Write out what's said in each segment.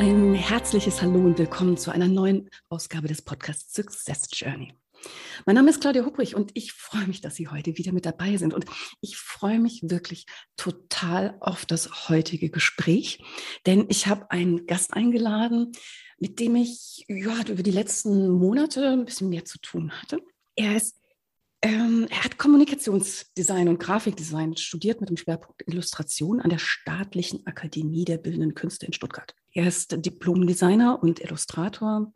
Ein herzliches Hallo und willkommen zu einer neuen Ausgabe des Podcasts Success Journey. Mein Name ist Claudia Hubrich und ich freue mich, dass Sie heute wieder mit dabei sind. Und ich freue mich wirklich total auf das heutige Gespräch, denn ich habe einen Gast eingeladen, mit dem ich ja, über die letzten Monate ein bisschen mehr zu tun hatte. Er ist ähm, er hat Kommunikationsdesign und Grafikdesign studiert mit dem Schwerpunkt Illustration an der Staatlichen Akademie der Bildenden Künste in Stuttgart. Er ist Diplom-Designer und Illustrator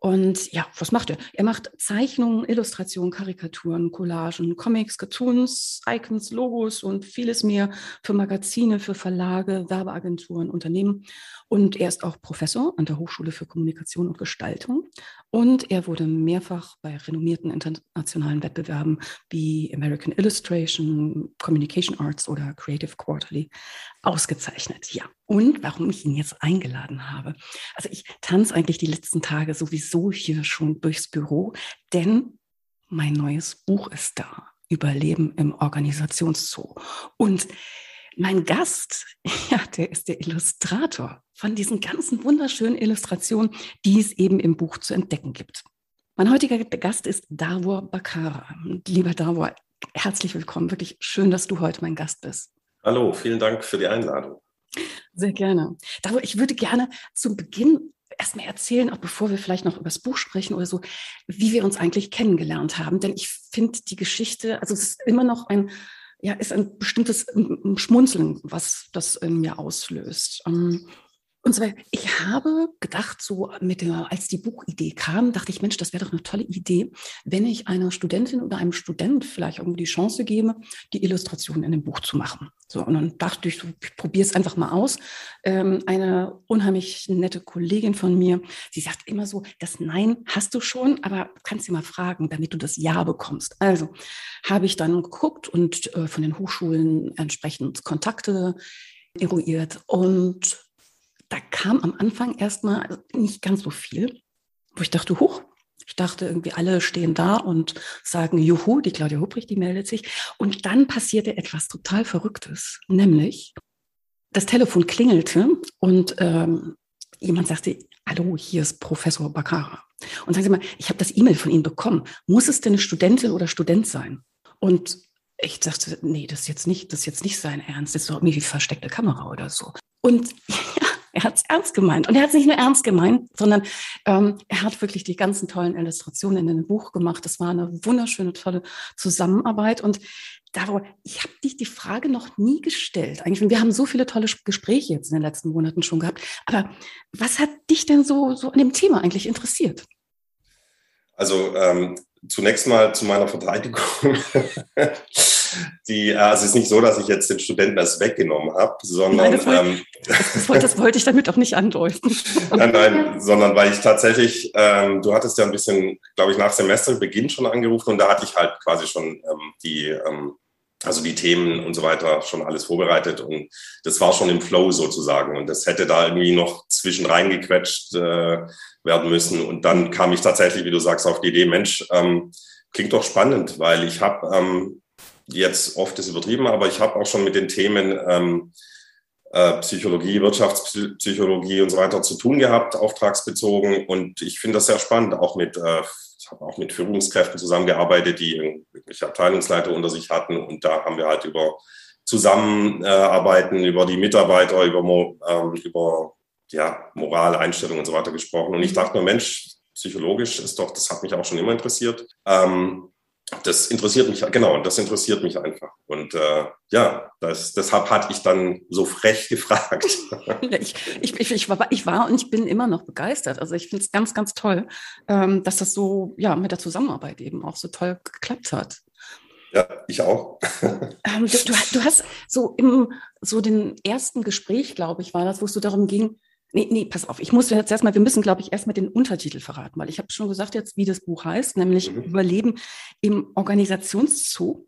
und ja, was macht er? Er macht Zeichnungen, Illustrationen, Karikaturen, Collagen, Comics, Cartoons, Icons, Logos und vieles mehr für Magazine, für Verlage, Werbeagenturen, Unternehmen. Und er ist auch Professor an der Hochschule für Kommunikation und Gestaltung. Und er wurde mehrfach bei renommierten internationalen Wettbewerben wie American Illustration, Communication Arts oder Creative Quarterly ausgezeichnet. Ja, und warum ich ihn jetzt eingeladen habe. Also ich tanze eigentlich die letzten Tage sowieso hier schon durchs Büro, denn mein neues Buch ist da. Überleben im Organisationszoo. Und mein Gast, ja, der ist der Illustrator von diesen ganzen wunderschönen Illustrationen, die es eben im Buch zu entdecken gibt. Mein heutiger Gast ist Davor Bakara. Lieber Davor, herzlich willkommen. Wirklich schön, dass du heute mein Gast bist. Hallo, vielen Dank für die Einladung. Sehr gerne. Davor, ich würde gerne zum Beginn erstmal erzählen, auch bevor wir vielleicht noch über das Buch sprechen oder so, wie wir uns eigentlich kennengelernt haben. Denn ich finde die Geschichte, also es ist immer noch ein, ja, ist ein bestimmtes Schmunzeln, was das in mir auslöst. Ähm, und zwar, ich habe gedacht, so mit der, als die Buchidee kam, dachte ich, Mensch, das wäre doch eine tolle Idee, wenn ich einer Studentin oder einem Student vielleicht irgendwie die Chance gebe, die Illustration in dem Buch zu machen. So, und dann dachte ich, so, ich probiere es einfach mal aus. Ähm, eine unheimlich nette Kollegin von mir, sie sagt immer so, das Nein hast du schon, aber kannst sie mal fragen, damit du das Ja bekommst. Also habe ich dann geguckt und äh, von den Hochschulen entsprechend Kontakte eruiert und da kam am Anfang erstmal nicht ganz so viel, wo ich dachte, hoch, ich dachte irgendwie, alle stehen da und sagen, juhu, die Claudia Hubrich, die meldet sich. Und dann passierte etwas total Verrücktes, nämlich das Telefon klingelte und ähm, jemand sagte, hallo, hier ist Professor Bakara. Und sagen Sie mal, ich habe das E-Mail von Ihnen bekommen. Muss es denn eine Studentin oder Student sein? Und ich dachte, nee, das ist jetzt nicht, das ist jetzt nicht sein Ernst. Das ist doch irgendwie wie versteckte Kamera oder so. Und ja, er hat es ernst gemeint. Und er hat es nicht nur ernst gemeint, sondern ähm, er hat wirklich die ganzen tollen Illustrationen in dem Buch gemacht. Das war eine wunderschöne, tolle Zusammenarbeit. Und Daro, ich habe dich die Frage noch nie gestellt. Eigentlich, wir haben so viele tolle Gespräche jetzt in den letzten Monaten schon gehabt. Aber was hat dich denn so, so an dem Thema eigentlich interessiert? Also ähm, zunächst mal zu meiner Verteidigung. die, also es ist nicht so, dass ich jetzt den Studenten das weggenommen habe, sondern nein, das, wollte, ähm, das, wollte, das, wollte, ich damit auch nicht andeuten. nein, nein, sondern weil ich tatsächlich, ähm, du hattest ja ein bisschen, glaube ich, nach Semesterbeginn schon angerufen und da hatte ich halt quasi schon ähm, die, ähm, also die Themen und so weiter schon alles vorbereitet und das war schon im Flow sozusagen und das hätte da irgendwie noch zwischen reingequetscht äh, werden müssen und dann kam ich tatsächlich, wie du sagst, auf die Idee, Mensch, ähm, klingt doch spannend, weil ich habe ähm, jetzt oft ist übertrieben, aber ich habe auch schon mit den Themen ähm, äh, Psychologie, Wirtschaftspsychologie und so weiter zu tun gehabt, auftragsbezogen. Und ich finde das sehr spannend, auch mit, äh, ich habe auch mit Führungskräften zusammengearbeitet, die irgendwelche Abteilungsleiter unter sich hatten. Und da haben wir halt über Zusammenarbeiten, über die Mitarbeiter, über, ähm, über ja, Moral, Einstellung und so weiter gesprochen. Und ich dachte mir, Mensch, psychologisch ist doch, das hat mich auch schon immer interessiert. Ähm, das interessiert mich, genau, das interessiert mich einfach. Und äh, ja, das, deshalb hatte ich dann so frech gefragt. ich, ich, ich, ich, war, ich war und ich bin immer noch begeistert. Also ich finde es ganz, ganz toll, ähm, dass das so ja mit der Zusammenarbeit eben auch so toll geklappt hat. Ja, ich auch. ähm, du, du, du, hast so im so den ersten Gespräch, glaube ich, war das, wo es so darum ging, Nee, nee, pass auf. Ich muss jetzt erstmal, wir müssen, glaube ich, erstmal den Untertitel verraten, weil ich habe schon gesagt jetzt, wie das Buch heißt, nämlich mhm. Überleben im Organisationszoo.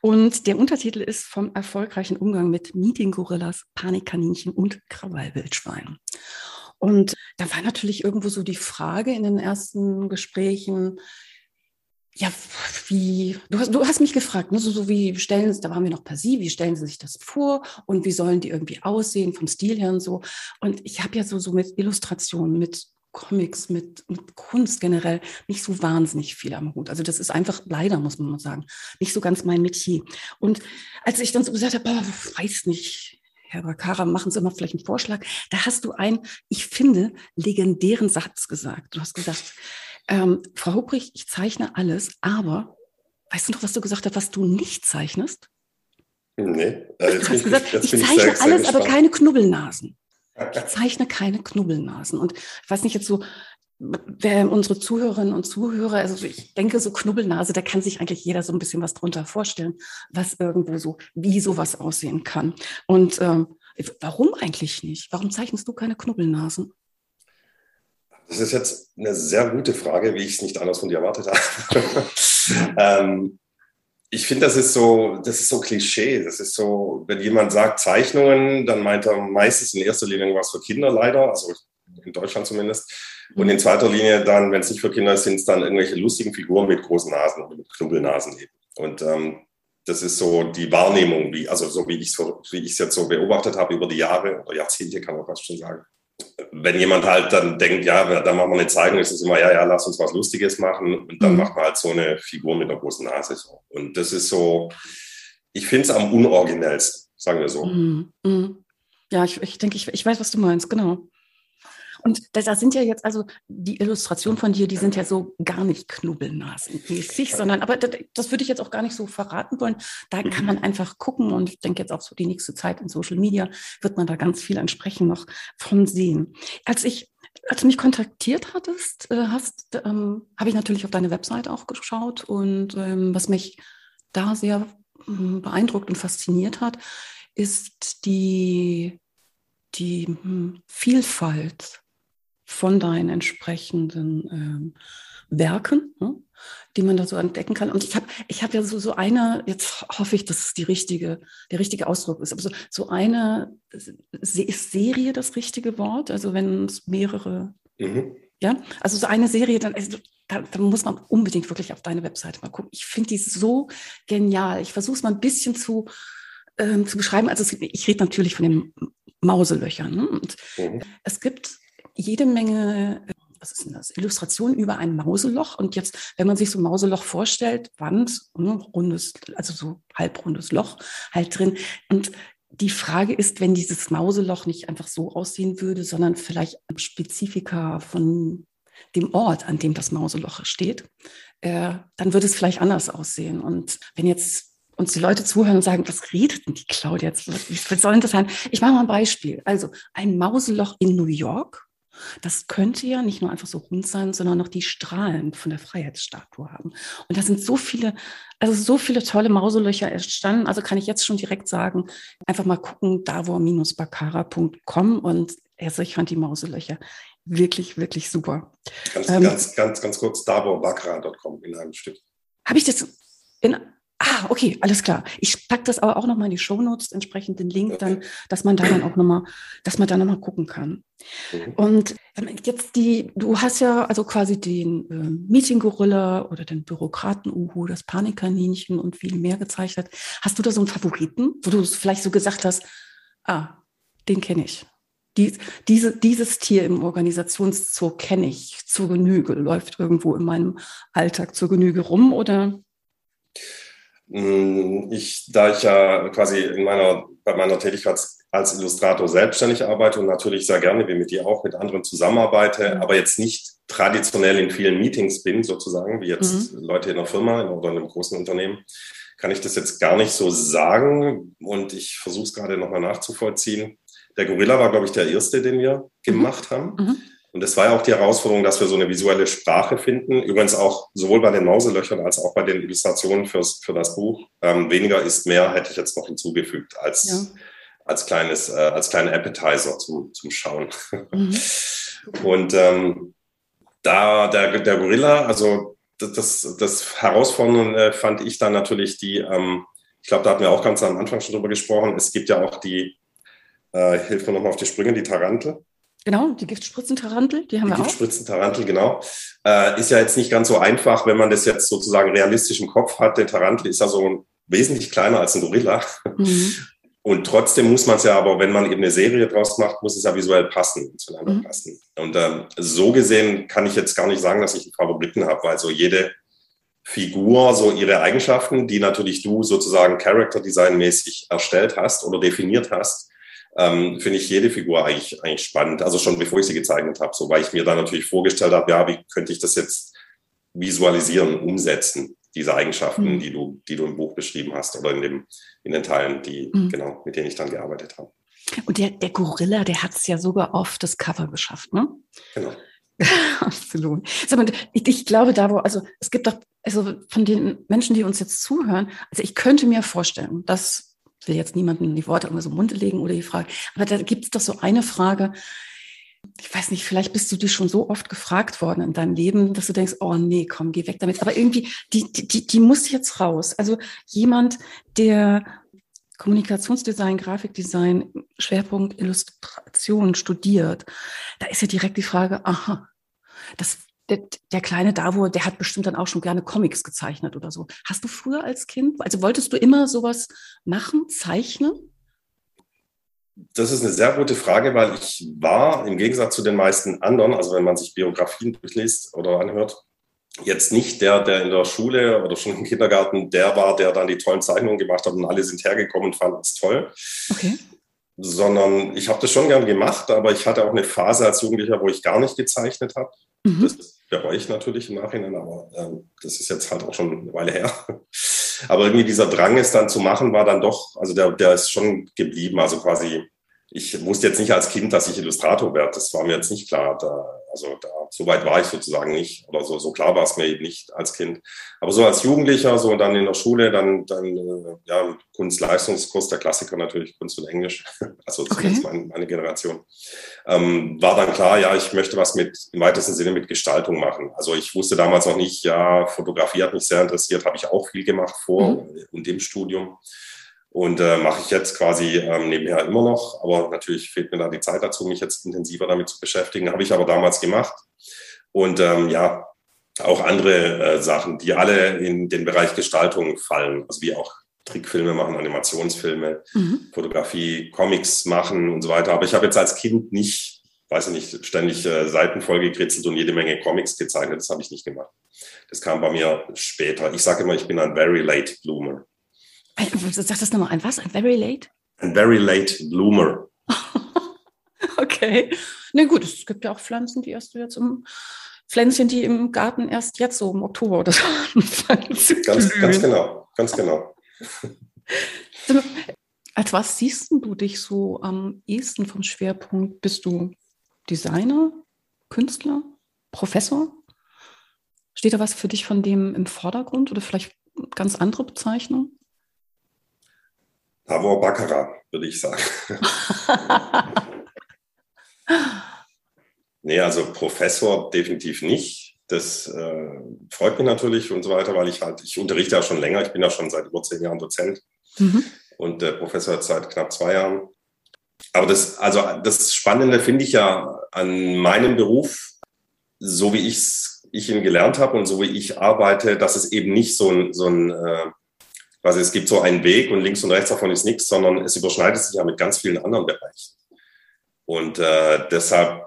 Und der Untertitel ist vom erfolgreichen Umgang mit Meeting-Gorillas, Panikkaninchen und Krawallwildschweinen. Und da war natürlich irgendwo so die Frage in den ersten Gesprächen, ja, wie, du hast, du hast mich gefragt, ne, so, so wie stellen Sie, da waren wir noch per Sie, wie stellen Sie sich das vor und wie sollen die irgendwie aussehen vom Stil her und so. Und ich habe ja so, so mit Illustrationen, mit Comics, mit, mit Kunst generell nicht so wahnsinnig viel am Hut. Also das ist einfach leider, muss man mal sagen, nicht so ganz mein Metier. Und als ich dann so gesagt habe, boah, weiß nicht, Herr Bakara, machen Sie mal vielleicht einen Vorschlag, da hast du einen, ich finde, legendären Satz gesagt. Du hast gesagt, ähm, Frau Hubrich, ich zeichne alles, aber weißt du noch, was du gesagt hast, was du nicht zeichnest? Nee, also du hast gesagt, ich, ich zeichne ich alles, aber keine Knubbelnasen. Ich zeichne keine Knubbelnasen. Und ich weiß nicht jetzt so, wer unsere Zuhörerinnen und Zuhörer, also ich denke, so Knubbelnase, da kann sich eigentlich jeder so ein bisschen was drunter vorstellen, was irgendwo so, wie sowas aussehen kann. Und ähm, warum eigentlich nicht? Warum zeichnest du keine Knubbelnasen? Das ist jetzt eine sehr gute Frage, wie ich es nicht anders von dir erwartet habe. ähm, ich finde, das ist so, das ist so Klischee. Das ist so, wenn jemand sagt Zeichnungen, dann meint er meistens in erster Linie was für Kinder leider, also in Deutschland zumindest. Und in zweiter Linie dann, wenn es nicht für Kinder ist, sind es dann irgendwelche lustigen Figuren mit großen Nasen oder mit Knubbelnasen eben. Und ähm, das ist so die Wahrnehmung, wie, also so wie ich es jetzt so beobachtet habe über die Jahre oder Jahrzehnte, kann man fast schon sagen wenn jemand halt dann denkt, ja, dann machen wir eine Zeitung, ist es immer, ja, ja, lass uns was Lustiges machen und dann mhm. macht man halt so eine Figur mit einer großen Nase. So. Und das ist so, ich finde es am unoriginellsten, sagen wir so. Mhm. Mhm. Ja, ich, ich denke, ich, ich weiß, was du meinst, genau. Und da, da, sind ja jetzt also die Illustrationen von dir, die sind ja so gar nicht knubbelnasenmäßig, sondern, aber das, das, würde ich jetzt auch gar nicht so verraten wollen. Da kann man einfach gucken und ich denke jetzt auch so die nächste Zeit in Social Media wird man da ganz viel entsprechend noch von sehen. Als ich als du mich kontaktiert hattest, äh, hast, ähm, habe ich natürlich auf deine Website auch geschaut und ähm, was mich da sehr ähm, beeindruckt und fasziniert hat, ist die, die hm, Vielfalt von deinen entsprechenden ähm, Werken, ne, die man da so entdecken kann. Und ich habe ich hab ja so, so eine, jetzt hoffe ich, dass es die richtige, der richtige Ausdruck ist, aber so, so eine, ist Serie das richtige Wort? Also wenn es mehrere, mhm. ja, also so eine Serie, dann, also, da, da, muss man unbedingt wirklich auf deine Webseite mal gucken. Ich finde die so genial. Ich versuche es mal ein bisschen zu, ähm, zu beschreiben. Also es, ich rede natürlich von den Mauselöchern. Ne? Mhm. es gibt jede Menge, was ist denn das, Illustrationen über ein Mauseloch. Und jetzt, wenn man sich so ein Mauseloch vorstellt, Wand, ne, rundes, also so halbrundes Loch halt drin. Und die Frage ist, wenn dieses Mauseloch nicht einfach so aussehen würde, sondern vielleicht Spezifika von dem Ort, an dem das Mauseloch steht, äh, dann würde es vielleicht anders aussehen. Und wenn jetzt uns die Leute zuhören und sagen, was redet denn die Claudia jetzt? Was soll denn das sein? Ich mache mal ein Beispiel. Also ein Mauseloch in New York das könnte ja nicht nur einfach so rund sein, sondern noch die Strahlen von der Freiheitsstatue haben. Und da sind so viele, also so viele tolle Mauselöcher entstanden. Also kann ich jetzt schon direkt sagen, einfach mal gucken, davor-bakara.com und also ich fand die Mauselöcher wirklich, wirklich super. Ganz, ähm, ganz, ganz, ganz kurz, davorbakara.com in einem Stück. Habe ich das in Ah, okay, alles klar. Ich packe das aber auch nochmal in die Shownotes, entsprechend den Link dann, dass man da dann auch nochmal, dass man da nochmal gucken kann. Mhm. Und ähm, jetzt die, du hast ja also quasi den äh, Meeting-Gorilla oder den Bürokraten-Uhu, das Panikkaninchen und viel mehr gezeichnet. Hast du da so einen Favoriten, wo du vielleicht so gesagt hast, ah, den kenne ich. Die, diese, dieses Tier im Organisationszoo kenne ich zur Genüge, läuft irgendwo in meinem Alltag zur Genüge rum oder? Hm, ich, da ich ja quasi in meiner, bei meiner Tätigkeit als Illustrator selbstständig arbeite und natürlich sehr gerne, wie mit dir auch, mit anderen zusammenarbeite, mhm. aber jetzt nicht traditionell in vielen Meetings bin, sozusagen, wie jetzt mhm. Leute in einer Firma oder in einem großen Unternehmen, kann ich das jetzt gar nicht so sagen. Und ich versuche es gerade nochmal nachzuvollziehen. Der Gorilla war, glaube ich, der erste, den wir mhm. gemacht haben. Mhm. Und es war ja auch die Herausforderung, dass wir so eine visuelle Sprache finden. Übrigens auch sowohl bei den Mauselöchern als auch bei den Illustrationen fürs, für das Buch. Ähm, weniger ist mehr hätte ich jetzt noch hinzugefügt als, ja. als kleines, äh, als kleinen Appetizer zum, zum Schauen. Mhm. Und ähm, da der, der Gorilla, also das, das Herausfordernde fand ich dann natürlich die, ähm, ich glaube, da hatten wir auch ganz am Anfang schon drüber gesprochen, es gibt ja auch die, äh, hilf mir nochmal auf die Sprünge, die Tarantel. Genau, die Giftspritzentarantel, die haben die wir auch. Giftspritzentarantel, genau. Äh, ist ja jetzt nicht ganz so einfach, wenn man das jetzt sozusagen realistisch im Kopf hat. Der Tarantel ist ja so wesentlich kleiner als ein Gorilla. Mhm. Und trotzdem muss man es ja aber, wenn man eben eine Serie draus macht, muss es ja visuell passen, zueinander mhm. passen. Und ähm, so gesehen kann ich jetzt gar nicht sagen, dass ich einen Favoriten habe, weil so jede Figur so ihre Eigenschaften, die natürlich du sozusagen Character Design mäßig erstellt hast oder definiert hast, ähm, finde ich jede Figur eigentlich, eigentlich spannend. Also schon bevor ich sie gezeichnet habe, so weil ich mir dann natürlich vorgestellt habe, ja, wie könnte ich das jetzt visualisieren, umsetzen, diese Eigenschaften, mhm. die du, die du im Buch beschrieben hast oder in dem, in den Teilen, die, mhm. genau, mit denen ich dann gearbeitet habe. Und der, der Gorilla, der hat es ja sogar auf das Cover geschafft, ne? Genau. Absolut. Ich, ich, glaube, da wo, also es gibt doch, also von den Menschen, die uns jetzt zuhören, also ich könnte mir vorstellen, dass ich will jetzt niemanden die Worte irgendwie so im Mund legen oder die Frage, aber da gibt es doch so eine Frage, ich weiß nicht, vielleicht bist du dir schon so oft gefragt worden in deinem Leben, dass du denkst, oh nee, komm, geh weg damit. Aber irgendwie, die, die, die muss jetzt raus. Also jemand, der Kommunikationsdesign, Grafikdesign, Schwerpunkt Illustration studiert, da ist ja direkt die Frage, aha, das, der, der kleine Davo, der hat bestimmt dann auch schon gerne Comics gezeichnet oder so. Hast du früher als Kind, also wolltest du immer sowas machen, zeichnen? Das ist eine sehr gute Frage, weil ich war im Gegensatz zu den meisten anderen, also wenn man sich Biografien durchliest oder anhört, jetzt nicht der, der in der Schule oder schon im Kindergarten der war, der dann die tollen Zeichnungen gemacht hat und alle sind hergekommen und fanden es toll. Okay. Sondern ich habe das schon gern gemacht, aber ich hatte auch eine Phase als Jugendlicher, wo ich gar nicht gezeichnet habe. Mhm. Das bereue ich natürlich im Nachhinein, aber ähm, das ist jetzt halt auch schon eine Weile her. Aber irgendwie dieser Drang, es dann zu machen, war dann doch, also der, der ist schon geblieben. Also quasi ich wusste jetzt nicht als Kind, dass ich Illustrator werde. Das war mir jetzt nicht klar. Da, also da, so weit war ich sozusagen nicht. Oder so, so klar war es mir eben nicht als Kind. Aber so als Jugendlicher, so dann in der Schule, dann, dann äh, ja, Kunstleistungskurs, der Klassiker natürlich, Kunst und Englisch. Also zumindest okay. meine, meine Generation. Ähm, war dann klar, ja, ich möchte was mit, im weitesten Sinne mit Gestaltung machen. Also ich wusste damals noch nicht, ja, Fotografie hat mich sehr interessiert, habe ich auch viel gemacht vor mhm. und im Studium. Und äh, mache ich jetzt quasi ähm, nebenher immer noch, aber natürlich fehlt mir da die Zeit dazu, mich jetzt intensiver damit zu beschäftigen. Habe ich aber damals gemacht. Und ähm, ja, auch andere äh, Sachen, die alle in den Bereich Gestaltung fallen, also wie auch Trickfilme machen, Animationsfilme, mhm. Fotografie, Comics machen und so weiter. Aber ich habe jetzt als Kind nicht, weiß ich nicht, ständig äh, Seiten vollgekritzelt und jede Menge Comics gezeichnet. Das habe ich nicht gemacht. Das kam bei mir später. Ich sage immer, ich bin ein very late bloomer. Sag das nochmal ein was? Ein very late? Ein very late bloomer. okay. Na gut, es gibt ja auch Pflanzen, die erst jetzt im Pflänzchen, die im Garten erst jetzt so im Oktober oder so anfangen zu ganz, ganz genau, ganz genau. Als was siehst du dich so am ehesten vom Schwerpunkt? Bist du Designer, Künstler, Professor? Steht da was für dich von dem im Vordergrund oder vielleicht ganz andere Bezeichnung? Pavor Baccarat, würde ich sagen. nee, also Professor definitiv nicht. Das äh, freut mich natürlich und so weiter, weil ich halt, ich unterrichte ja schon länger, ich bin ja schon seit über zehn Jahren Dozent mhm. und der Professor hat seit knapp zwei Jahren. Aber das, also das Spannende finde ich ja an meinem Beruf, so wie ich's, ich ihn gelernt habe und so wie ich arbeite, dass es eben nicht so ein, so ein äh, quasi es gibt so einen Weg und links und rechts davon ist nichts, sondern es überschneidet sich ja mit ganz vielen anderen Bereichen. Und äh, deshalb,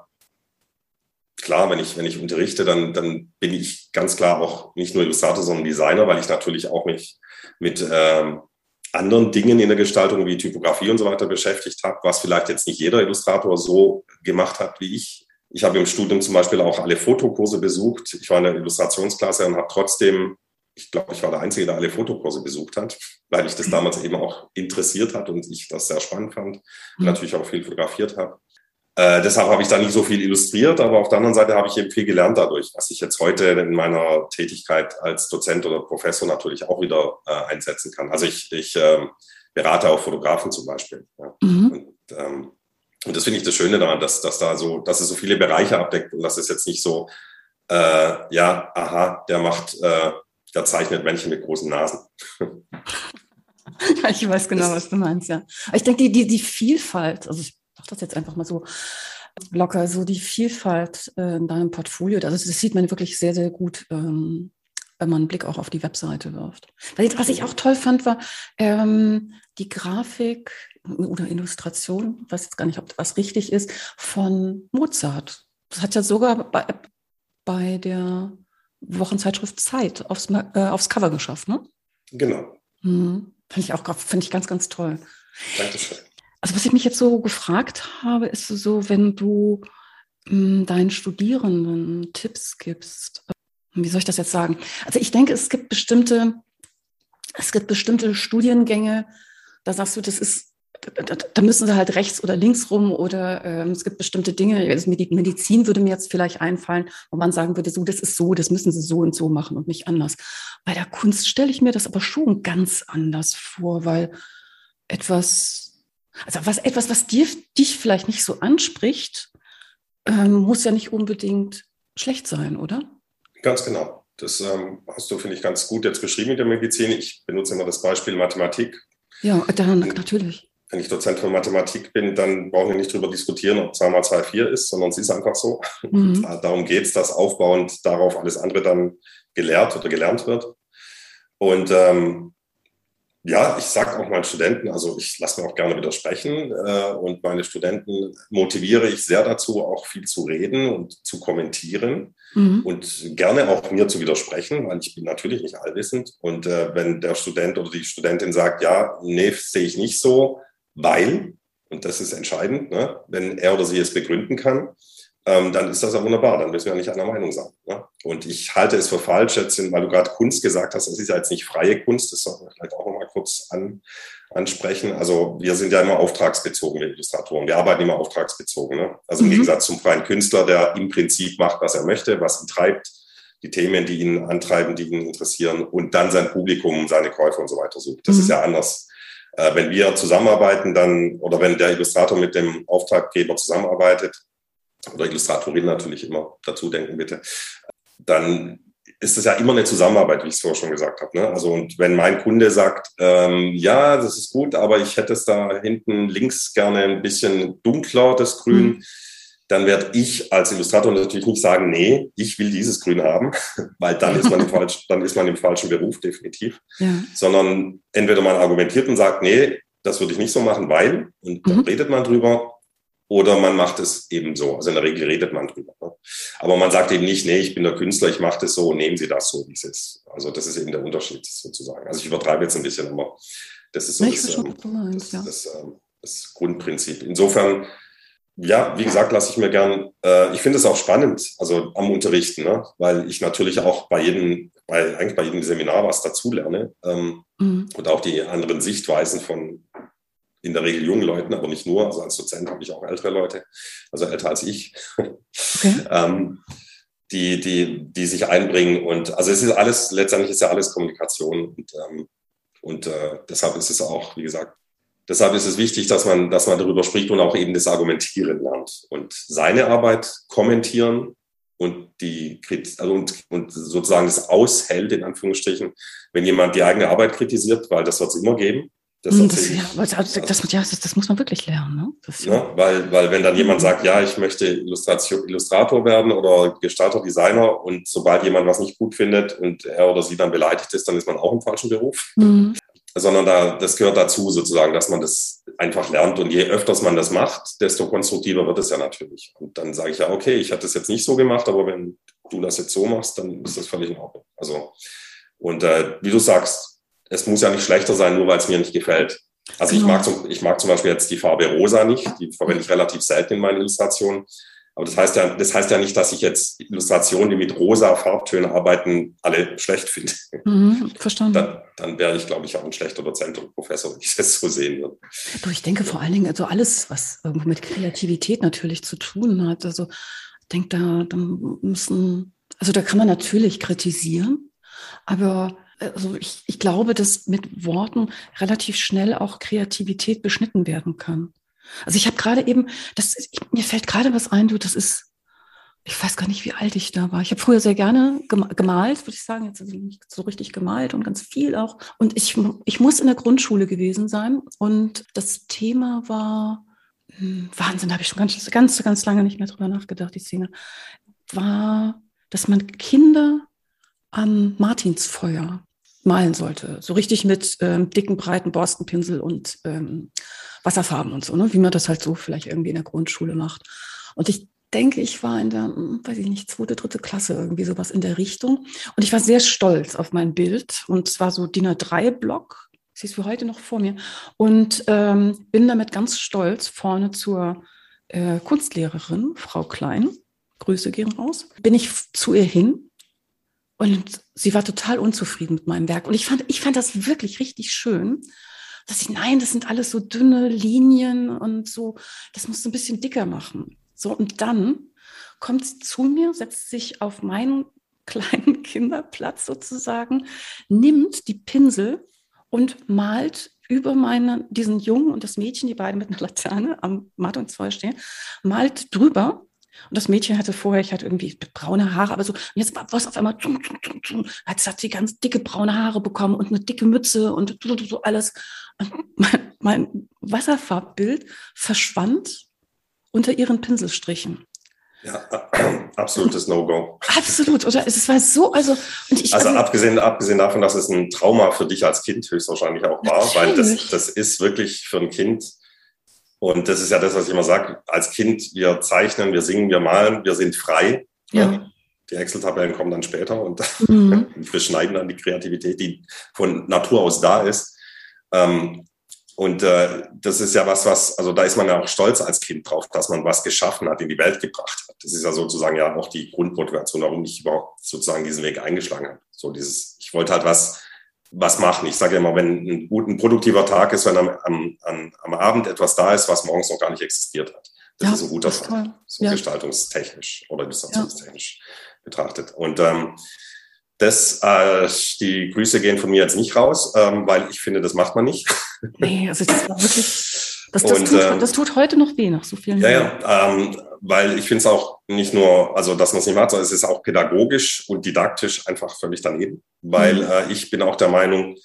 klar, wenn ich, wenn ich unterrichte, dann, dann bin ich ganz klar auch nicht nur Illustrator, sondern Designer, weil ich natürlich auch mich mit ähm, anderen Dingen in der Gestaltung wie Typografie und so weiter beschäftigt habe, was vielleicht jetzt nicht jeder Illustrator so gemacht hat wie ich. Ich habe im Studium zum Beispiel auch alle Fotokurse besucht. Ich war in der Illustrationsklasse und habe trotzdem ich glaube, ich war der Einzige, der alle Fotokurse besucht hat, weil ich das damals eben auch interessiert hat und ich das sehr spannend fand und mhm. natürlich auch viel fotografiert habe. Äh, deshalb habe ich da nicht so viel illustriert, aber auf der anderen Seite habe ich eben viel gelernt dadurch, was ich jetzt heute in meiner Tätigkeit als Dozent oder Professor natürlich auch wieder äh, einsetzen kann. Also ich, ich äh, berate auch Fotografen zum Beispiel. Ja. Mhm. Und, ähm, und das finde ich das Schöne daran, dass, dass da so, dass es so viele Bereiche abdeckt und dass es jetzt nicht so, äh, ja, aha, der macht, der zeichnet Männchen mit großen Nasen. ich weiß genau, was du meinst, ja. ich denke, die, die, die Vielfalt, also ich mache das jetzt einfach mal so locker, so die Vielfalt äh, in deinem Portfolio, also das sieht man wirklich sehr, sehr gut, ähm, wenn man einen Blick auch auf die Webseite wirft. Was ich auch toll fand, war ähm, die Grafik oder Illustration, ich weiß jetzt gar nicht, ob das richtig ist, von Mozart. Das hat ja sogar bei, bei der Wochenzeitschrift Zeit aufs, äh, aufs Cover geschafft, ne? Genau. Mhm. Finde ich auch finde ich ganz, ganz toll. Dankeschön. Also was ich mich jetzt so gefragt habe, ist so, wenn du mh, hm, deinen Studierenden Tipps gibst, wie soll ich das jetzt sagen? Also ich denke, es gibt bestimmte, es gibt bestimmte Studiengänge, da sagst du, das ist, da, müssen sie halt rechts oder links rum oder ähm, es gibt bestimmte Dinge, also Medizin würde mir jetzt vielleicht einfallen, wo man sagen würde, so, das ist so, das müssen sie so und so machen und nicht anders. Bei der Kunst stelle ich mir das aber schon ganz anders vor, weil etwas, also was, etwas, was dir, dich vielleicht nicht so anspricht, ähm, muss ja nicht unbedingt schlecht sein, oder? Ganz genau. Das ähm, hast du, finde ich, ganz gut jetzt beschrieben in der Medizin. Ich benutze immer das Beispiel Mathematik. Ja, dann, natürlich. Wenn ich Dozent für Mathematik bin, dann brauchen wir nicht darüber diskutieren, ob 2 mal 2 4 ist, sondern es ist einfach so. Mhm. Darum geht es, dass aufbauend darauf alles andere dann gelehrt oder gelernt wird. Und ähm, ja, ich sage auch meinen Studenten, also ich lasse mir auch gerne widersprechen äh, und meine Studenten motiviere ich sehr dazu, auch viel zu reden und zu kommentieren mhm. und gerne auch mir zu widersprechen, weil ich bin natürlich nicht allwissend. Und äh, wenn der Student oder die Studentin sagt, ja, nee, sehe ich nicht so, weil, und das ist entscheidend, ne, wenn er oder sie es begründen kann, ähm, dann ist das ja wunderbar. Dann müssen wir ja nicht einer Meinung sein. Ne? Und ich halte es für falsch, jetzt, weil du gerade Kunst gesagt hast, das ist ja jetzt nicht freie Kunst, das sollten wir vielleicht auch nochmal kurz an, ansprechen. Also wir sind ja immer auftragsbezogen, wir Illustratoren. Wir arbeiten immer auftragsbezogen. Ne? Also im mhm. Gegensatz zum freien Künstler, der im Prinzip macht, was er möchte, was ihn treibt, die Themen, die ihn antreiben, die ihn interessieren und dann sein Publikum, seine Käufer und so weiter sucht. Das mhm. ist ja anders. Äh, wenn wir zusammenarbeiten, dann, oder wenn der Illustrator mit dem Auftraggeber zusammenarbeitet, oder Illustratorin natürlich immer dazu denken, bitte, dann ist es ja immer eine Zusammenarbeit, wie ich es vorher schon gesagt habe. Ne? Also und wenn mein Kunde sagt, ähm, ja, das ist gut, aber ich hätte es da hinten links gerne ein bisschen dunkler, das Grün, mhm. Dann werde ich als Illustrator natürlich nicht sagen, nee, ich will dieses Grün haben, weil dann ist man im, falsch, dann ist man im falschen Beruf definitiv. Ja. Sondern entweder man argumentiert und sagt, nee, das würde ich nicht so machen, weil, und dann mhm. redet man drüber, oder man macht es eben so. Also in der Regel redet man drüber. Ne? Aber man sagt eben nicht, nee, ich bin der Künstler, ich mache das so, nehmen Sie das so, wie es ist. Also das ist eben der Unterschied sozusagen. Also ich übertreibe jetzt ein bisschen, aber das ist so das, ähm, das, ja. das, ähm, das, Grundprinzip. Insofern, ja, wie gesagt, lasse ich mir gern, äh, ich finde es auch spannend, also am Unterrichten, ne? weil ich natürlich auch bei jedem, bei, eigentlich bei jedem Seminar was dazulerne ähm, mhm. und auch die anderen Sichtweisen von in der Regel jungen Leuten, aber nicht nur. Also als Dozent habe ich auch ältere Leute, also älter als ich, okay. ähm, die, die, die sich einbringen. Und also es ist alles, letztendlich ist ja alles Kommunikation. Und, ähm, und äh, deshalb ist es auch, wie gesagt, deshalb ist es wichtig, dass man, dass man darüber spricht und auch eben das Argumentieren lernt. Und seine Arbeit kommentieren und die also und, und sozusagen das aushält, in Anführungsstrichen, wenn jemand die eigene Arbeit kritisiert, weil das wird es immer geben. Das, hm, das, ja, das, das, das, muss man wirklich lernen. Ne? Ja, weil, weil wenn dann jemand sagt, ja, ich möchte Illustration, Illustrator werden oder Gestalter, Designer und sobald jemand was nicht gut findet und er oder sie dann beleidigt ist, dann ist man auch im falschen Beruf. Mhm. Sondern da, das gehört dazu sozusagen, dass man das einfach lernt und je öfters man das macht, desto konstruktiver wird es ja natürlich. Und dann sage ich ja, okay, ich hatte es jetzt nicht so gemacht, aber wenn du das jetzt so machst, dann ist das völlig in Ordnung. Also, und äh, wie du sagst, es muss ja nicht schlechter sein, nur weil es mir nicht gefällt. Also genau. ich, mag zum, ich mag zum Beispiel jetzt die Farbe rosa nicht, die verwende ich relativ selten in meinen Illustrationen. Aber das heißt ja, das heißt ja nicht, dass ich jetzt Illustrationen, die mit rosa Farbtönen arbeiten, alle schlecht finde. Mhm, verstanden. Dann, dann wäre ich, glaube ich, auch ein schlechter Dozent und Professor, wenn ich das so sehen würde. Du, ich denke vor allen Dingen, also alles, was irgendwo mit Kreativität natürlich zu tun hat. Also ich denke, da, da müssen, also da kann man natürlich kritisieren, aber also ich, ich glaube, dass mit Worten relativ schnell auch Kreativität beschnitten werden kann. Also ich habe gerade eben, das, ich, mir fällt gerade was ein, du, das ist, ich weiß gar nicht, wie alt ich da war. Ich habe früher sehr gerne gemalt, würde ich sagen, jetzt nicht so richtig gemalt und ganz viel auch. Und ich, ich muss in der Grundschule gewesen sein und das Thema war, hm, Wahnsinn, da habe ich schon ganz, ganz, ganz lange nicht mehr drüber nachgedacht, die Szene, war, dass man Kinder am Martinsfeuer malen sollte. So richtig mit ähm, dicken, breiten Borstenpinsel und ähm, Wasserfarben und so, ne? wie man das halt so vielleicht irgendwie in der Grundschule macht. Und ich denke, ich war in der, hm, weiß ich nicht, zweite, dritte Klasse, irgendwie sowas in der Richtung. Und ich war sehr stolz auf mein Bild. Und zwar so DIN A3-Block. Sie ist für heute noch vor mir. Und ähm, bin damit ganz stolz vorne zur äh, Kunstlehrerin, Frau Klein. Grüße gehen raus. Bin ich zu ihr hin und sie war total unzufrieden mit meinem Werk. Und ich fand, ich fand das wirklich richtig schön, dass ich, nein, das sind alles so dünne Linien und so, das musst du ein bisschen dicker machen. So, und dann kommt sie zu mir, setzt sich auf meinen kleinen Kinderplatz sozusagen, nimmt die Pinsel und malt über meine, diesen Jungen und das Mädchen, die beiden mit einer Laterne am Matt und zwei stehen, malt drüber und das Mädchen hatte vorher, ich hatte irgendwie braune Haare, aber so, und jetzt war es auf einmal, jetzt hat sie ganz dicke braune Haare bekommen und eine dicke Mütze und so alles. Und mein, mein Wasserfarbbild verschwand unter ihren Pinselstrichen. Ja, absolutes No-Go. Absolut, oder? Es war so, also. Ich, also, also, abgesehen, abgesehen davon, dass es ein Trauma für dich als Kind höchstwahrscheinlich auch war, natürlich. weil das, das ist wirklich für ein Kind und das ist ja das, was ich immer sage. Als Kind, wir zeichnen, wir singen, wir malen, wir sind frei. Ja. Die Excel-Tabellen kommen dann später und mhm. wir schneiden dann die Kreativität, die von Natur aus da ist. Ähm, und äh, das ist ja was, was, also da ist man ja auch stolz als Kind drauf, dass man was geschaffen hat, in die Welt gebracht hat. Das ist ja sozusagen ja auch die Grundmotivation, warum ich überhaupt sozusagen diesen Weg eingeschlagen habe. So dieses, ich wollte halt was was machen. Ich sage immer, wenn ein gut, ein produktiver Tag ist, wenn am, am, am Abend etwas da ist, was morgens noch gar nicht existiert hat. Das ja, ist ein guter Tag, so ja. gestaltungstechnisch oder illustrationstechnisch ja. betrachtet. Und ähm, das, äh, die Grüße gehen von mir jetzt nicht raus, ähm, weil ich finde, das macht man nicht. Nee, also das war wirklich, das, das, und, tut, ähm, das tut heute noch weh nach so vielen ja, Jahren. Ja, ähm, weil ich finde es auch nicht nur, also dass man es nicht macht, sondern es ist auch pädagogisch und didaktisch einfach völlig daneben. Weil mhm. äh, ich bin auch der Meinung,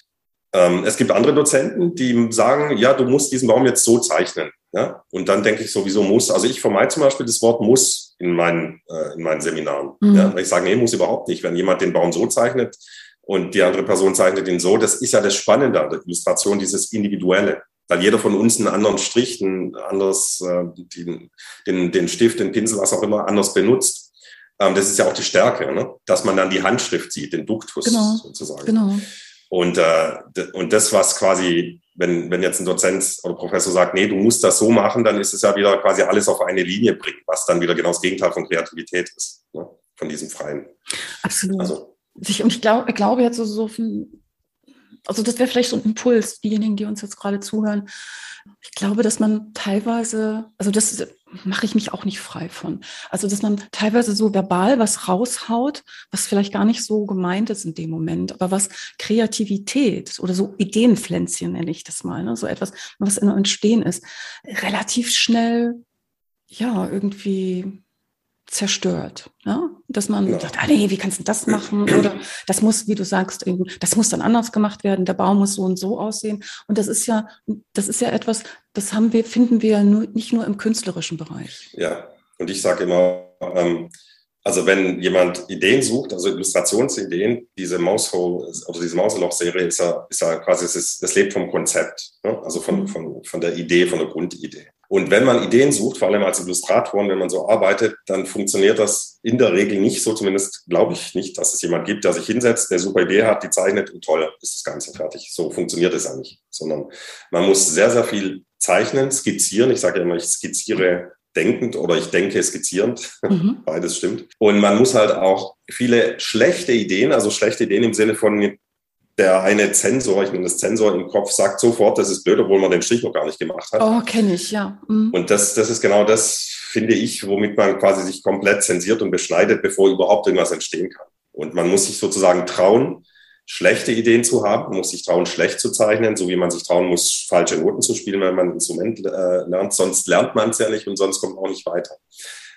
ähm, es gibt andere Dozenten, die sagen, ja, du musst diesen Baum jetzt so zeichnen. Ja? Und dann denke ich sowieso muss. Also ich vermeide zum Beispiel das Wort muss in meinen, äh, in meinen Seminaren. Mhm. Ja? Weil ich sage, nee, muss überhaupt nicht. Wenn jemand den Baum so zeichnet und die andere Person zeichnet ihn so, das ist ja das Spannende an der Illustration, dieses Individuelle weil jeder von uns einen anderen Strich, ein anderes, äh, den, den, den Stift, den Pinsel, was auch immer, anders benutzt. Ähm, das ist ja auch die Stärke, ne? dass man dann die Handschrift sieht, den Duktus genau. sozusagen. Genau. Und, äh, und das, was quasi, wenn, wenn jetzt ein Dozent oder Professor sagt, nee, du musst das so machen, dann ist es ja wieder quasi alles auf eine Linie bringen, was dann wieder genau das Gegenteil von Kreativität ist, ne? von diesem Freien. Absolut. Also, und ich glaube, ich glaube jetzt so, so also das wäre vielleicht so ein Impuls, diejenigen, die uns jetzt gerade zuhören. Ich glaube, dass man teilweise, also das mache ich mich auch nicht frei von. Also, dass man teilweise so verbal was raushaut, was vielleicht gar nicht so gemeint ist in dem Moment, aber was Kreativität oder so Ideenpflänzchen nenne ich das mal, ne? so etwas, was in Entstehen ist, relativ schnell, ja, irgendwie zerstört. Ja? Dass man ja. sagt, ah, nee, wie kannst du das machen? Oder das muss, wie du sagst, das muss dann anders gemacht werden, der Baum muss so und so aussehen. Und das ist ja, das ist ja etwas, das haben wir, finden wir ja nur, nicht nur im künstlerischen Bereich. Ja, und ich sage immer, ähm, also wenn jemand Ideen sucht, also Illustrationsideen, diese Maushole oder diese Mauseloch-Serie ist ja, ist ja quasi, es, ist, es lebt vom Konzept, ne? also von, mhm. von, von der Idee, von der Grundidee. Und wenn man Ideen sucht, vor allem als Illustratoren, wenn man so arbeitet, dann funktioniert das in der Regel nicht, so zumindest glaube ich nicht, dass es jemand gibt, der sich hinsetzt, der super Idee hat, die zeichnet und toll, ist das Ganze fertig. So funktioniert es ja nicht, sondern man muss sehr, sehr viel zeichnen, skizzieren. Ich sage ja immer, ich skizziere denkend oder ich denke skizzierend. Mhm. Beides stimmt. Und man muss halt auch viele schlechte Ideen, also schlechte Ideen im Sinne von der eine Zensor, ich nenne das Zensor im Kopf, sagt sofort, das ist blöd, obwohl man den Strich noch gar nicht gemacht hat. Oh, kenne ich, ja. Mhm. Und das, das ist genau das, finde ich, womit man quasi sich komplett zensiert und beschneidet, bevor überhaupt irgendwas entstehen kann. Und man muss sich sozusagen trauen, schlechte Ideen zu haben, man muss sich trauen, schlecht zu zeichnen, so wie man sich trauen muss, falsche Noten zu spielen, wenn man ein Instrument äh, lernt. Sonst lernt man es ja nicht und sonst kommt man auch nicht weiter.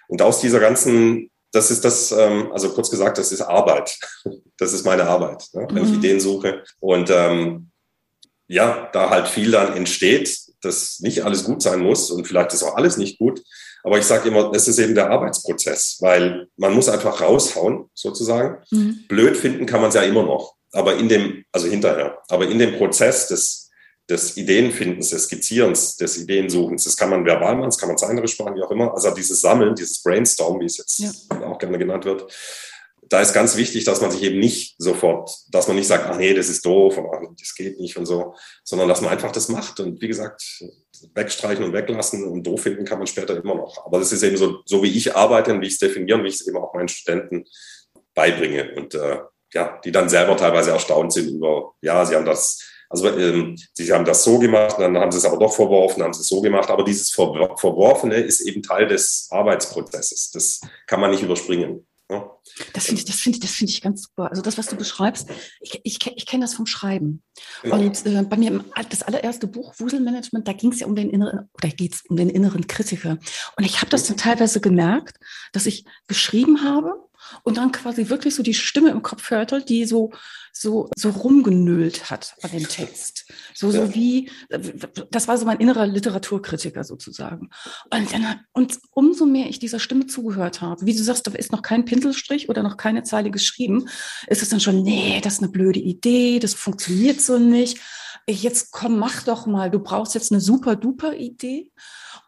Und aus dieser ganzen, das ist das, ähm, also kurz gesagt, das ist Arbeit. Das ist meine Arbeit, ne? wenn mhm. ich Ideen suche. Und ähm, ja, da halt viel dann entsteht, dass nicht alles gut sein muss und vielleicht ist auch alles nicht gut. Aber ich sage immer, es ist eben der Arbeitsprozess, weil man muss einfach raushauen, sozusagen. Mhm. Blöd finden kann man es ja immer noch aber in dem, also hinterher, aber in dem Prozess des, des Ideenfindens, des Skizzierens, des Ideensuchens, das kann man verbal machen, das kann man zeichnerisch machen, wie auch immer. Also dieses Sammeln, dieses Brainstorm, wie es jetzt ja. auch gerne genannt wird, da ist ganz wichtig, dass man sich eben nicht sofort, dass man nicht sagt, ach nee, das ist doof, das geht nicht und so, sondern dass man einfach das macht und wie gesagt, wegstreichen und weglassen und doof finden kann man später immer noch. Aber das ist eben so, so wie ich arbeite und wie ich es definiere und wie ich es eben auch meinen Studenten beibringe. Und äh, ja, die dann selber teilweise erstaunt sind über, ja, sie haben das, also ähm, sie haben das so gemacht, dann haben sie es aber doch verworfen, haben sie es so gemacht. Aber dieses Ver Verworfene ist eben Teil des Arbeitsprozesses. Das kann man nicht überspringen. Ja. Das finde ich, das finde ich, das finde ich ganz super. Also das, was du beschreibst, ich, ich, ich kenne das vom Schreiben. Genau. Und äh, bei mir das allererste Buch Wuselmanagement, da ging es ja um den inneren, oder geht es um den inneren Kritiker. Und ich habe das dann teilweise gemerkt, dass ich geschrieben habe und dann quasi wirklich so die Stimme im Kopf hörte, die so, so, so rumgenüllt hat an dem Text. So, ja. so wie, das war so mein innerer Literaturkritiker sozusagen. Und, dann, und umso mehr ich dieser Stimme zugehört habe, wie du sagst, da ist noch kein Pinselstrich oder noch keine Zeile geschrieben, ist es dann schon, nee, das ist eine blöde Idee, das funktioniert so nicht. Jetzt komm, mach doch mal, du brauchst jetzt eine super duper Idee.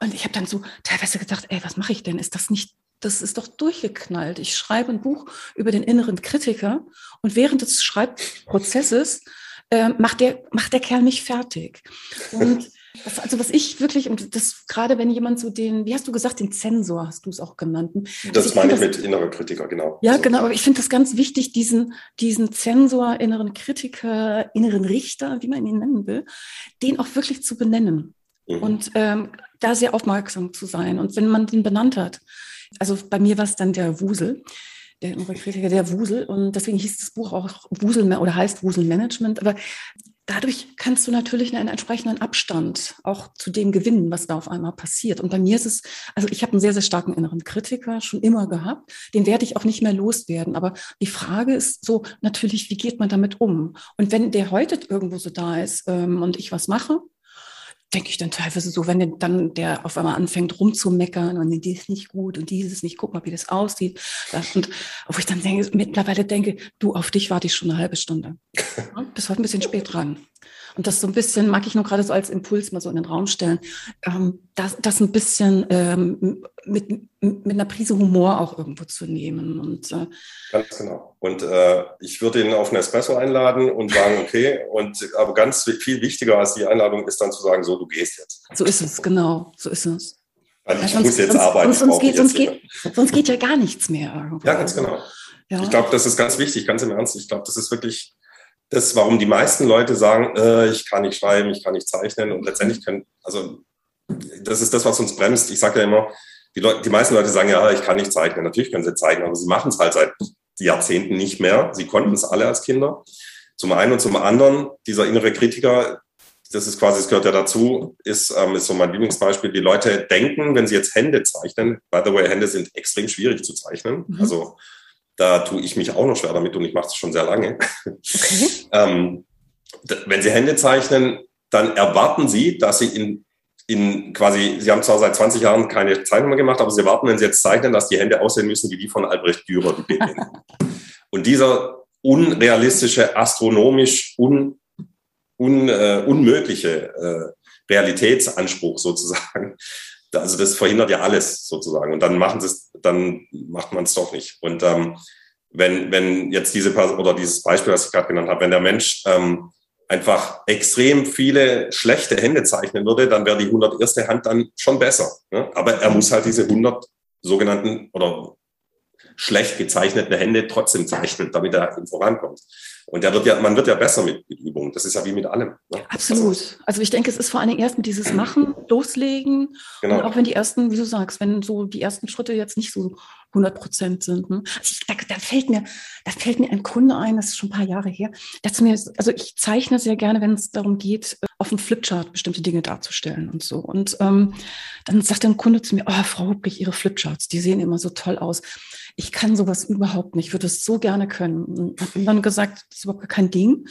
Und ich habe dann so teilweise gedacht, ey, was mache ich denn? Ist das nicht das ist doch durchgeknallt. Ich schreibe ein Buch über den inneren Kritiker und während des Schreibprozesses äh, macht, der, macht der Kerl mich fertig. Und das, also was ich wirklich, und das gerade wenn jemand so den, wie hast du gesagt, den Zensor hast du es auch genannt. Das also meine ich mit innerer Kritiker, genau. Ja, genau, aber ich finde das ganz wichtig, diesen, diesen Zensor, inneren Kritiker, inneren Richter, wie man ihn nennen will, den auch wirklich zu benennen. Mhm. Und ähm, da sehr aufmerksam zu sein. Und wenn man den benannt hat, also bei mir war es dann der Wusel, der Kritiker, der Wusel. Und deswegen hieß das Buch auch Wusel oder heißt Wuselmanagement. Aber dadurch kannst du natürlich einen entsprechenden Abstand auch zu dem gewinnen, was da auf einmal passiert. Und bei mir ist es, also ich habe einen sehr, sehr starken inneren Kritiker schon immer gehabt. Den werde ich auch nicht mehr loswerden. Aber die Frage ist so natürlich, wie geht man damit um? Und wenn der heute irgendwo so da ist ähm, und ich was mache, denke ich dann teilweise so, wenn dann der auf einmal anfängt rumzumeckern und die ist nicht gut und dieses nicht, guck mal, wie das aussieht. Und wo ich dann denke, mittlerweile denke, du, auf dich warte ich schon eine halbe Stunde. Ja, bist heute ein bisschen spät dran. Und das so ein bisschen, mag ich nur gerade so als Impuls mal so in den Raum stellen, ähm, das, das ein bisschen ähm, mit, mit einer Prise Humor auch irgendwo zu nehmen. Und, äh, ganz genau. Und äh, ich würde ihn auf einen Espresso einladen und sagen, okay, und aber ganz viel wichtiger als die Einladung ist dann zu sagen, so, du gehst jetzt. So ist es, genau, so ist es. Weil ich ja, sonst, muss jetzt sonst, arbeiten. Sonst, geht, sonst, geht, sonst geht ja gar nichts mehr. Irgendwo. Ja, ganz genau. Ja. Ich glaube, das ist ganz wichtig, ganz im Ernst. Ich glaube, das ist wirklich das, warum die meisten Leute sagen, äh, ich kann nicht schreiben, ich kann nicht zeichnen und letztendlich können, also das ist das, was uns bremst. Ich sage ja immer, die, Leute, die meisten Leute sagen, ja, ich kann nicht zeichnen. Natürlich können sie zeichnen, aber sie machen es halt seit Jahrzehnten nicht mehr. Sie konnten es alle als Kinder. Zum einen und zum anderen, dieser innere Kritiker, das ist quasi, das gehört ja dazu, ist, ähm, ist so mein Lieblingsbeispiel. Die Leute denken, wenn sie jetzt Hände zeichnen, by the way, Hände sind extrem schwierig zu zeichnen. Mhm. Also da tue ich mich auch noch schwer damit und ich mache es schon sehr lange. Okay. ähm, wenn Sie Hände zeichnen, dann erwarten Sie, dass Sie in, in quasi, Sie haben zwar seit 20 Jahren keine Zeichnung mehr gemacht, aber Sie erwarten, wenn Sie jetzt zeichnen, dass die Hände aussehen müssen wie die von Albrecht Dürer, die Und dieser unrealistische, astronomisch un, un, äh, unmögliche äh, Realitätsanspruch sozusagen, also das verhindert ja alles sozusagen. Und dann machen sie es, dann macht man es doch nicht. Und ähm, wenn, wenn jetzt diese Person oder dieses Beispiel, was ich gerade genannt habe, wenn der Mensch ähm, einfach extrem viele schlechte Hände zeichnen würde, dann wäre die 101. Hand dann schon besser. Ne? Aber er muss halt diese 100 sogenannten oder schlecht gezeichnete Hände trotzdem zeichnen, damit er vorankommt. Und der wird ja, man wird ja besser mit, mit Übung. Das ist ja wie mit allem. Ne? Absolut. Also ich denke, es ist vor allen Dingen erst mit dieses Machen, Loslegen. Genau. Und auch wenn die ersten, wie du sagst, wenn so die ersten Schritte jetzt nicht so 100 Prozent sind. Ne? Also ich, da, da, fällt mir, da fällt mir ein Kunde ein, das ist schon ein paar Jahre her, der zu mir, also ich zeichne sehr gerne, wenn es darum geht, auf dem Flipchart bestimmte Dinge darzustellen und so. Und ähm, dann sagt ein Kunde zu mir, oh, Frau Hublich, Ihre Flipcharts, die sehen immer so toll aus. Ich kann sowas überhaupt nicht, würde es so gerne können. Und dann gesagt, das ist überhaupt kein Ding.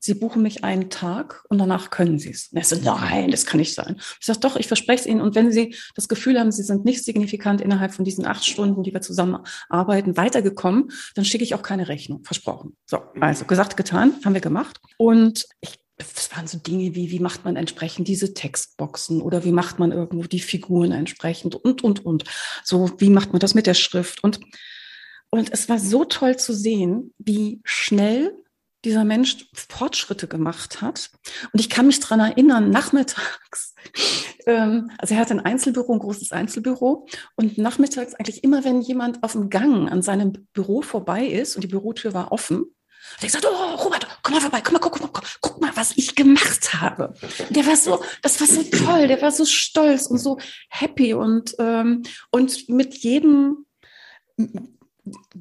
Sie buchen mich einen Tag und danach können Sie es. Und er so, nein, das kann nicht sein. Ich sage, doch, ich verspreche es Ihnen. Und wenn Sie das Gefühl haben, Sie sind nicht signifikant innerhalb von diesen acht Stunden, die wir zusammen arbeiten, weitergekommen, dann schicke ich auch keine Rechnung. Versprochen. So, also gesagt, getan, haben wir gemacht. Und ich das waren so Dinge wie, wie macht man entsprechend diese Textboxen oder wie macht man irgendwo die Figuren entsprechend und, und, und. So, wie macht man das mit der Schrift? Und, und es war so toll zu sehen, wie schnell dieser Mensch Fortschritte gemacht hat. Und ich kann mich dran erinnern, nachmittags, ähm, also er hat ein Einzelbüro, ein großes Einzelbüro. Und nachmittags eigentlich immer, wenn jemand auf dem Gang an seinem Büro vorbei ist und die Bürotür war offen, hat er gesagt, oh, Robert, komm mal vorbei, komm mal, guck, guck, guck, guck mal, was ich gemacht habe. Der war so, das war so toll, der war so stolz und so happy und, ähm, und mit jedem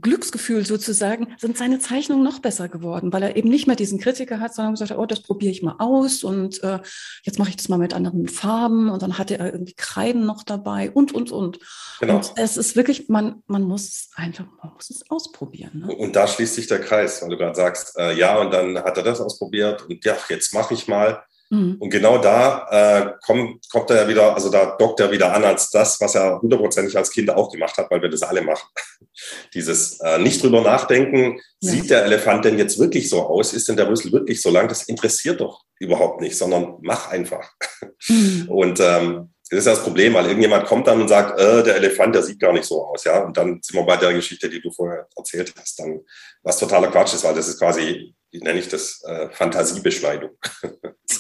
Glücksgefühl sozusagen, sind seine Zeichnungen noch besser geworden, weil er eben nicht mehr diesen Kritiker hat, sondern gesagt hat, oh, das probiere ich mal aus und äh, jetzt mache ich das mal mit anderen Farben und dann hatte er irgendwie Kreiden noch dabei und, und, und. Genau. Und es ist wirklich, man, man muss einfach, man muss es ausprobieren. Ne? Und da schließt sich der Kreis, weil du gerade sagst, äh, ja, und dann hat er das ausprobiert und ja, jetzt mache ich mal. Mhm. Und genau da äh, kommt, kommt er ja wieder, also da dockt er wieder an als das, was er hundertprozentig als Kind auch gemacht hat, weil wir das alle machen. Dieses äh, nicht drüber nachdenken, ja. sieht der Elefant denn jetzt wirklich so aus? Ist denn der Rüssel wirklich so lang? Das interessiert doch überhaupt nicht, sondern mach einfach. Mhm. Und ähm, das ist das Problem, weil irgendjemand kommt dann und sagt, äh, der Elefant, der sieht gar nicht so aus, ja. Und dann sind wir bei der Geschichte, die du vorher erzählt hast, dann was totaler Quatsch ist, weil das ist quasi, wie nenne ich das, äh, Fantasiebeschneidung.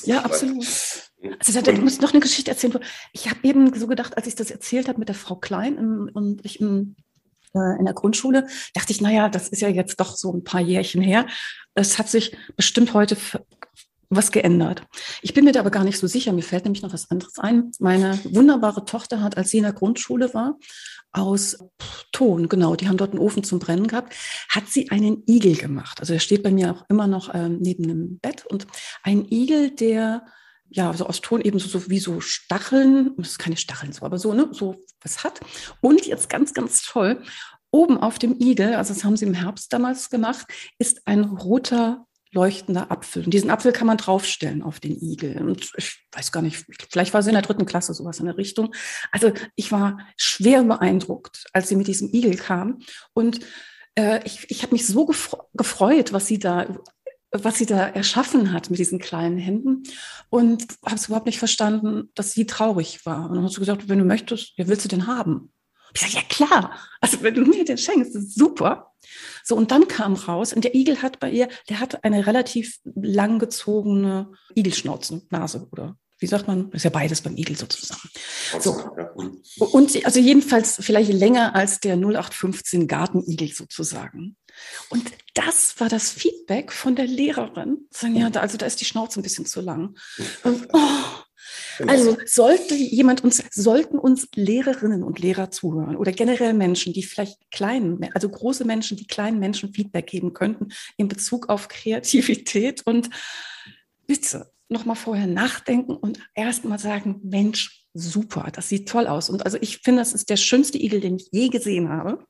ja, absolut. Also da, muss noch eine Geschichte erzählen. Ich habe eben so gedacht, als ich das erzählt habe mit der Frau Klein im, und ich im, äh, in der Grundschule, dachte ich, naja, das ist ja jetzt doch so ein paar Jährchen her. Es hat sich bestimmt heute was geändert. Ich bin mir da aber gar nicht so sicher. Mir fällt nämlich noch was anderes ein. Meine wunderbare Tochter hat, als sie in der Grundschule war, aus Ton, genau, die haben dort einen Ofen zum Brennen gehabt, hat sie einen Igel gemacht. Also der steht bei mir auch immer noch ähm, neben dem Bett und ein Igel, der ja, so aus Ton eben so wie so Stacheln, das ist keine Stacheln so, aber so, ne, so was hat. Und jetzt ganz, ganz toll, oben auf dem Igel, also das haben sie im Herbst damals gemacht, ist ein roter leuchtender Apfel. Und diesen Apfel kann man draufstellen auf den Igel. Und ich weiß gar nicht, vielleicht war sie in der dritten Klasse sowas in der Richtung. Also ich war schwer beeindruckt, als sie mit diesem Igel kam. Und äh, ich, ich habe mich so gefreut, was sie da was sie da erschaffen hat mit diesen kleinen Händen und habe es überhaupt nicht verstanden, dass sie traurig war. Und dann hat sie gesagt, wenn du möchtest, ja, willst du den haben? Ich sage, ja klar, also wenn du mir den schenkst, ist super. So, und dann kam raus, und der Igel hat bei ihr, der hat eine relativ langgezogene Igelschnauzen, oder wie sagt man, ist ja beides beim Igel sozusagen. So. Und sie, also jedenfalls vielleicht länger als der 0815 Gartenigel sozusagen. Und das war das Feedback von der Lehrerin. Sagen, ja, also da ist die Schnauze ein bisschen zu lang. Und, oh, Genau. Also sollte jemand uns, sollten uns Lehrerinnen und Lehrer zuhören oder generell Menschen, die vielleicht kleinen, also große Menschen, die kleinen Menschen Feedback geben könnten in Bezug auf Kreativität und bitte nochmal vorher nachdenken und erstmal sagen, Mensch, super, das sieht toll aus. Und also ich finde, das ist der schönste Igel, den ich je gesehen habe.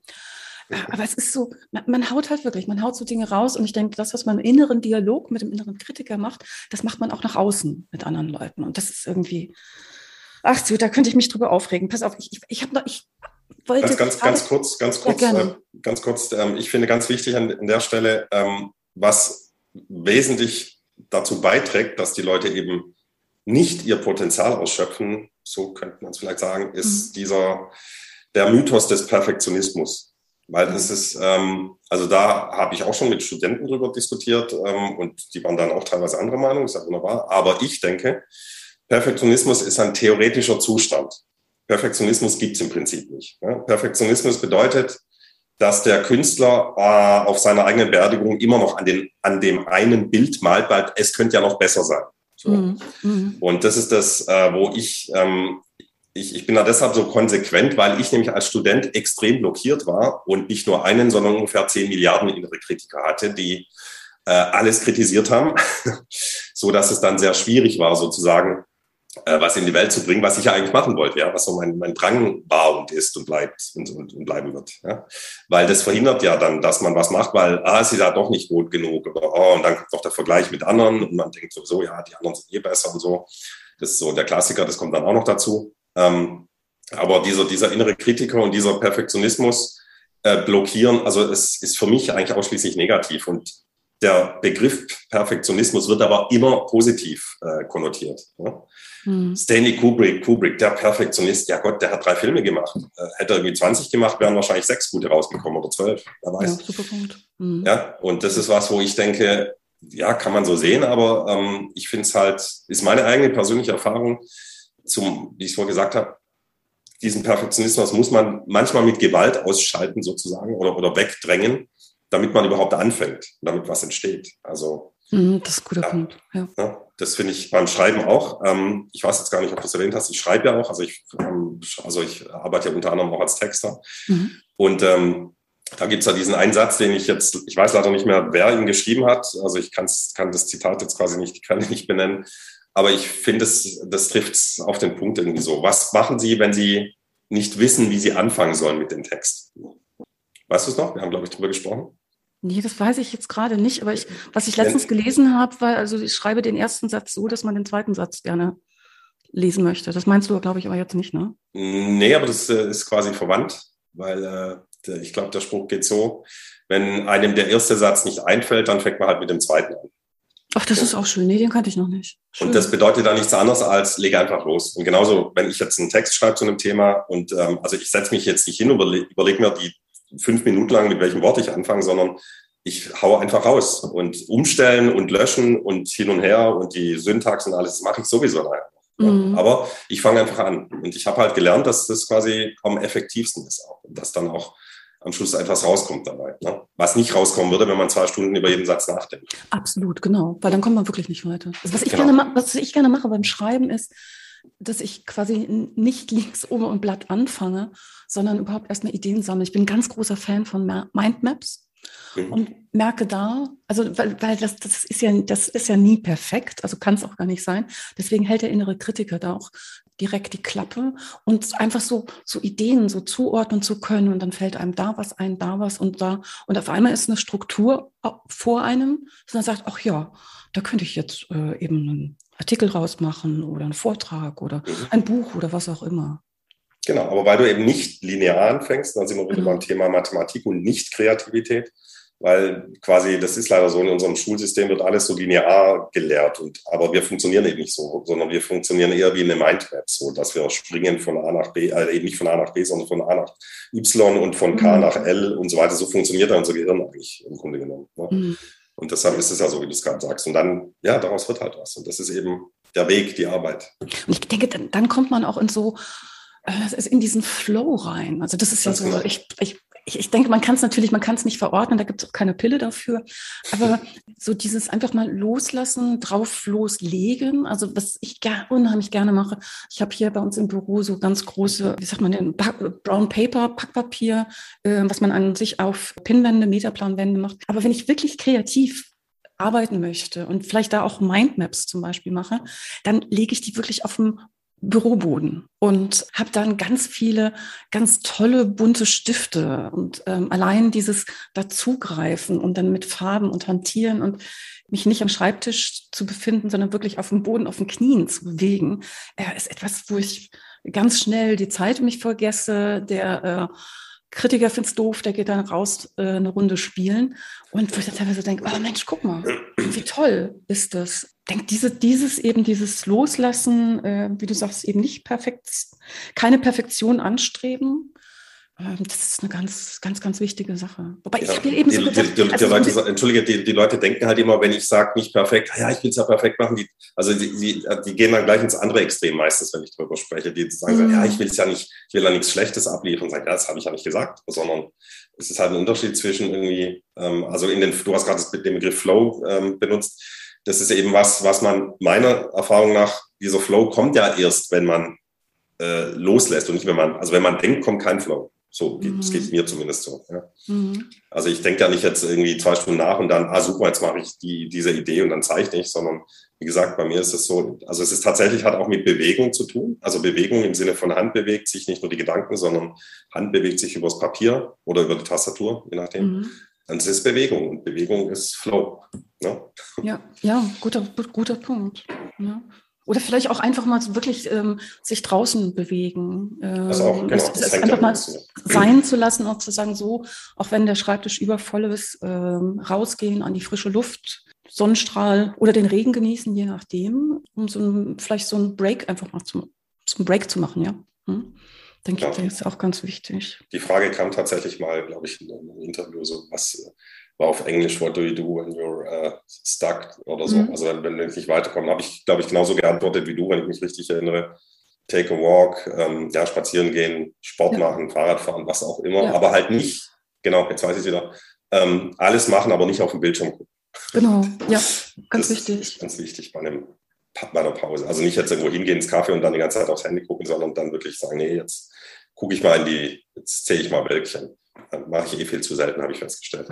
Aber es ist so, man, man, haut halt wirklich, man haut so Dinge raus und ich denke, das, was man im inneren Dialog mit dem inneren Kritiker macht, das macht man auch nach außen mit anderen Leuten. Und das ist irgendwie, ach so, da könnte ich mich drüber aufregen. Pass auf, ich, ich, ich habe noch, ich wollte. Ganz, ganz, ganz kurz, ganz kurz, äh, ganz kurz, ähm, ich finde ganz wichtig an, an der Stelle, ähm, was wesentlich dazu beiträgt, dass die Leute eben nicht ihr Potenzial ausschöpfen, so könnte man es vielleicht sagen, ist mhm. dieser, der Mythos des Perfektionismus. Weil das ist, ähm, also da habe ich auch schon mit Studenten drüber diskutiert ähm, und die waren dann auch teilweise anderer Meinung, ist ja wunderbar. Aber ich denke, Perfektionismus ist ein theoretischer Zustand. Perfektionismus gibt es im Prinzip nicht. Ja? Perfektionismus bedeutet, dass der Künstler äh, auf seiner eigenen Beerdigung immer noch an, den, an dem einen Bild malt, weil es könnte ja noch besser sein. So. Mhm. mhm. Und das ist das, äh, wo ich ähm, ich, ich bin da deshalb so konsequent, weil ich nämlich als Student extrem blockiert war und nicht nur einen, sondern ungefähr 10 Milliarden innere Kritiker hatte, die äh, alles kritisiert haben, so dass es dann sehr schwierig war, sozusagen äh, was in die Welt zu bringen, was ich ja eigentlich machen wollte, ja, was so mein, mein Drang war und ist und bleibt und, und, und bleiben wird. Ja. Weil das verhindert ja dann, dass man was macht, weil, ah, es ist ja doch nicht gut genug. Oder, oh, und dann kommt noch der Vergleich mit anderen und man denkt sowieso, ja, die anderen sind eh besser und so. Das ist so der Klassiker, das kommt dann auch noch dazu. Ähm, aber dieser, dieser innere Kritiker und dieser Perfektionismus äh, blockieren, also es ist für mich eigentlich ausschließlich negativ. Und der Begriff Perfektionismus wird aber immer positiv äh, konnotiert. Mhm. Stanley Kubrick, Kubrick, der Perfektionist, ja Gott, der hat drei Filme gemacht. Äh, hätte er irgendwie 20 gemacht, wären wahrscheinlich sechs gute rausgekommen oder zwölf, wer weiß. Ja, super Punkt. Mhm. Ja, und das ist was, wo ich denke, ja, kann man so sehen, aber ähm, ich finde es halt, ist meine eigene persönliche Erfahrung, zum, wie ich es vorher gesagt habe, diesen Perfektionismus muss man manchmal mit Gewalt ausschalten sozusagen oder, oder wegdrängen, damit man überhaupt anfängt, damit was entsteht. Also mhm, das ist ein guter ja, Punkt. Ja. ja das finde ich beim Schreiben auch. Ähm, ich weiß jetzt gar nicht, ob du es erwähnt hast. Ich schreibe ja auch, also ich, ähm, also ich arbeite ja unter anderem auch als Texter. Mhm. Und ähm, da gibt es ja diesen einen Satz, den ich jetzt, ich weiß leider nicht mehr, wer ihn geschrieben hat. Also ich kann das Zitat jetzt quasi nicht, kann ich nicht benennen. Aber ich finde, das, das trifft auf den Punkt irgendwie so. Was machen Sie, wenn Sie nicht wissen, wie Sie anfangen sollen mit dem Text? Weißt du es noch? Wir haben, glaube ich, drüber gesprochen. Nee, das weiß ich jetzt gerade nicht. Aber ich, was ich letztens gelesen habe, war, also ich schreibe den ersten Satz so, dass man den zweiten Satz gerne lesen möchte. Das meinst du, glaube ich, aber jetzt nicht, ne? Nee, aber das äh, ist quasi verwandt, weil äh, der, ich glaube, der Spruch geht so, wenn einem der erste Satz nicht einfällt, dann fängt man halt mit dem zweiten an. Ach, das ist auch schön. Nee, den kannte ich noch nicht. Schön. Und das bedeutet dann nichts anderes als lege einfach los. Und genauso, wenn ich jetzt einen Text schreibe zu einem Thema und ähm, also ich setze mich jetzt nicht hin und überlege überleg mir die fünf Minuten lang, mit welchem Wort ich anfange, sondern ich haue einfach raus und umstellen und löschen und hin und her und die Syntax und alles, das mache ich sowieso nachher. Mhm. Aber ich fange einfach an. Und ich habe halt gelernt, dass das quasi am effektivsten ist auch. Und dass dann auch am Schluss etwas rauskommt dabei. Ne? Was nicht rauskommen würde, wenn man zwei Stunden über jeden Satz nachdenkt. Absolut, genau. Weil dann kommt man wirklich nicht weiter. Also was, ich genau. gerne, was ich gerne mache beim Schreiben ist, dass ich quasi nicht links oben und Blatt anfange, sondern überhaupt erstmal Ideen sammle. Ich bin ein ganz großer Fan von Mindmaps. Mhm. Und merke da, also weil, weil das, das ist ja, das ist ja nie perfekt, also kann es auch gar nicht sein. Deswegen hält der innere Kritiker da auch direkt die Klappe und einfach so, so Ideen so zuordnen zu können und dann fällt einem da was ein, da was und da und auf einmal ist eine Struktur vor einem, sondern sagt, ach ja, da könnte ich jetzt äh, eben einen Artikel rausmachen oder einen Vortrag oder mhm. ein Buch oder was auch immer. Genau, aber weil du eben nicht linear anfängst, dann sind wir wieder mhm. beim Thema Mathematik und nicht Kreativität, weil quasi, das ist leider so, in unserem Schulsystem wird alles so linear gelehrt. Und, aber wir funktionieren eben nicht so, sondern wir funktionieren eher wie eine Mindmap, so dass wir springen von A nach B, äh, eben nicht von A nach B, sondern von A nach Y und von K mhm. nach L und so weiter. So funktioniert unser Gehirn eigentlich im Grunde genommen. Ne? Mhm. Und deshalb ist es ja so, wie du es gerade sagst. Und dann, ja, daraus wird halt was. Und das ist eben der Weg, die Arbeit. Und ich denke, dann, dann kommt man auch in so, äh, in diesen Flow rein. Also das ist ja so, genau. ich, ich ich, ich denke, man kann es natürlich, man kann es nicht verordnen, da gibt es auch keine Pille dafür. Aber so dieses einfach mal loslassen, drauf loslegen, also was ich gar, unheimlich gerne mache. Ich habe hier bei uns im Büro so ganz große, wie sagt man denn, Brown Paper, Packpapier, äh, was man an sich auf Pinwände, Metaplanwände macht. Aber wenn ich wirklich kreativ arbeiten möchte und vielleicht da auch Mindmaps zum Beispiel mache, dann lege ich die wirklich auf dem Büroboden und habe dann ganz viele ganz tolle bunte Stifte und ähm, allein dieses dazugreifen und dann mit Farben und hantieren und mich nicht am Schreibtisch zu befinden, sondern wirklich auf dem Boden, auf den Knien zu bewegen, äh, ist etwas, wo ich ganz schnell die Zeit mich vergesse, der äh, Kritiker findet es doof, der geht dann raus äh, eine Runde spielen. Und wo ich dann teilweise denke, oh Mensch, guck mal, wie toll ist das. Denk, diese, dieses eben, dieses Loslassen, äh, wie du sagst, eben nicht perfekt, keine Perfektion anstreben, das ist eine ganz, ganz, ganz wichtige Sache. Wobei ja, ich habe eben die, so gedacht, die, die, also Leute, Entschuldige, die, Leute denken halt immer, wenn ich sage, nicht perfekt, ja, ich will es ja perfekt machen, die, also die, die, die gehen dann gleich ins andere Extrem meistens, wenn ich darüber spreche. Die sagen, mhm. ja, ich will es ja nicht, ich will ja nichts Schlechtes abliefern. Und sagen, ja, das habe ich ja nicht gesagt, sondern es ist halt ein Unterschied zwischen irgendwie, ähm, also in den, du hast gerade den Begriff Flow ähm, benutzt. Das ist eben was, was man meiner Erfahrung nach, dieser Flow kommt ja erst, wenn man äh, loslässt und nicht, wenn man, also wenn man denkt, kommt kein Flow. So, mhm. das geht mir zumindest so. Ja. Mhm. Also ich denke ja nicht jetzt irgendwie zwei Stunden nach und dann, ah super, jetzt mache ich die, diese Idee und dann zeichne ich, sondern wie gesagt, bei mir ist es so, also es ist tatsächlich hat auch mit Bewegung zu tun. Also Bewegung im Sinne von Hand bewegt sich nicht nur die Gedanken, sondern Hand bewegt sich übers Papier oder über die Tastatur, je nachdem. Mhm. Dann ist es Bewegung und Bewegung ist Flow. Ne? Ja, ja, guter, guter Punkt. Ja. Oder vielleicht auch einfach mal wirklich ähm, sich draußen bewegen. Ähm, das auch, genau, das, das einfach mal sein zu lassen, auch zu sagen, so, auch wenn der Schreibtisch übervoll ist, ähm, rausgehen an die frische Luft, Sonnenstrahl oder den Regen genießen, je nachdem, um so ein, vielleicht so einen Break einfach mal zu, so einen Break zu machen, ja. Hm? Denke ja. ich, das ist auch ganz wichtig. Die Frage kam tatsächlich mal, glaube ich, in einem Interview, so was war auf Englisch, what do you do when you're uh, stuck oder so. Mhm. Also wenn, wenn wir nicht weiterkommen, habe ich, glaube ich, genauso geantwortet wie du, wenn ich mich richtig erinnere. Take a walk, ähm, ja, spazieren gehen, Sport ja. machen, Fahrrad fahren, was auch immer, ja. aber halt nicht, genau, jetzt weiß ich es wieder, ähm, alles machen, aber nicht auf dem Bildschirm gucken. Genau, ja, ganz das wichtig. Ganz wichtig bei, einem, bei einer Pause. Also nicht jetzt irgendwo hingehen ins Kaffee und dann die ganze Zeit aufs Handy gucken, sondern dann wirklich sagen, nee, jetzt gucke ich mal in die, jetzt zähle ich mal Wölkchen. Mache ich eh viel zu selten, habe ich festgestellt.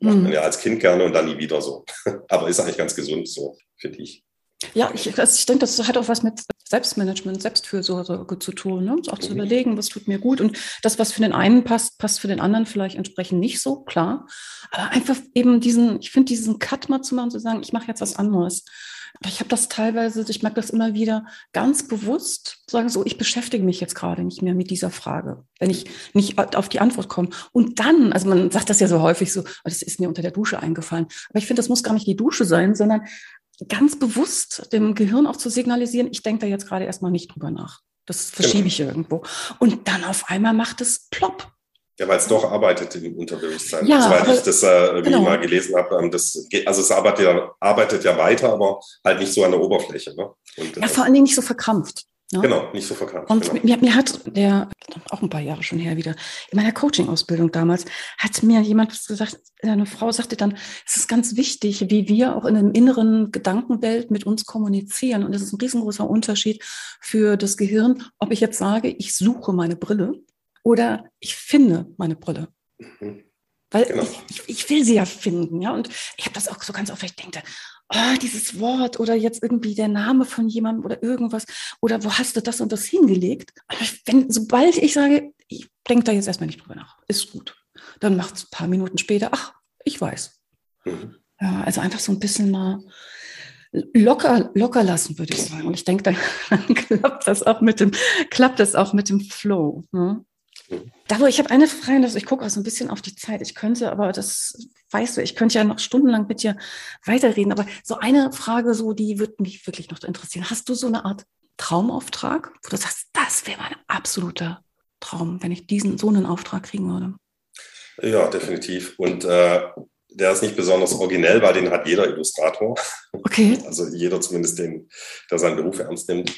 Macht man mhm. ja als Kind gerne und dann nie wieder so. Aber ist eigentlich ganz gesund so, finde ich. Ja, ich, ich denke, das hat auch was mit Selbstmanagement, Selbstfürsorge zu tun. Ne? Auch mhm. zu überlegen, was tut mir gut. Und das, was für den einen passt, passt für den anderen vielleicht entsprechend nicht so, klar. Aber einfach eben diesen, ich finde, diesen Cut mal zu machen, zu sagen, ich mache jetzt was anderes. Ich habe das teilweise, ich merke das immer wieder ganz bewusst, sagen so, ich beschäftige mich jetzt gerade nicht mehr mit dieser Frage, wenn ich nicht auf die Antwort komme. Und dann, also man sagt das ja so häufig so, oh, das ist mir unter der Dusche eingefallen. Aber ich finde, das muss gar nicht die Dusche sein, sondern ganz bewusst dem Gehirn auch zu signalisieren, ich denke da jetzt gerade erstmal nicht drüber nach. Das verschiebe ich irgendwo. Und dann auf einmal macht es plopp. Ja, weil es doch arbeitet im Unterbewusstsein. Ja, Soweit ich das äh, genau. mal gelesen habe, ähm, das, also es arbeitet ja, arbeitet ja weiter, aber halt nicht so an der Oberfläche. Ne? Und, ja, äh, vor allen Dingen nicht so verkrampft. Ne? Genau, nicht so verkrampft. Und genau. mir, mir, hat der, auch ein paar Jahre schon her wieder, in meiner Coaching-Ausbildung damals, hat mir jemand gesagt, eine Frau sagte dann, es ist ganz wichtig, wie wir auch in einem inneren Gedankenwelt mit uns kommunizieren. Und das ist ein riesengroßer Unterschied für das Gehirn, ob ich jetzt sage, ich suche meine Brille oder ich finde meine Brille. Mhm. Weil genau. ich, ich, will sie ja finden, ja. Und ich habe das auch so ganz oft, ich denke, oh, dieses Wort oder jetzt irgendwie der Name von jemandem oder irgendwas oder wo hast du das und das hingelegt? Aber wenn, sobald ich sage, ich denke da jetzt erstmal nicht drüber nach, ist gut. Dann macht es ein paar Minuten später, ach, ich weiß. Mhm. Ja, also einfach so ein bisschen mal locker, locker lassen, würde ich sagen. Und ich denke, dann, dann klappt das auch mit dem, klappt das auch mit dem Flow. Ne? Daro, ich habe eine Frage, ich gucke auch so ein bisschen auf die Zeit. Ich könnte, aber das weißt du, ich könnte ja noch stundenlang mit dir weiterreden. Aber so eine Frage, so die würde mich wirklich noch interessieren. Hast du so eine Art Traumauftrag, wo du sagst, das wäre mein absoluter Traum, wenn ich diesen so einen Auftrag kriegen würde? Ja, definitiv. Und äh, der ist nicht besonders originell, weil den hat jeder Illustrator. Okay. Also jeder zumindest, den, der seinen Beruf ernst nimmt.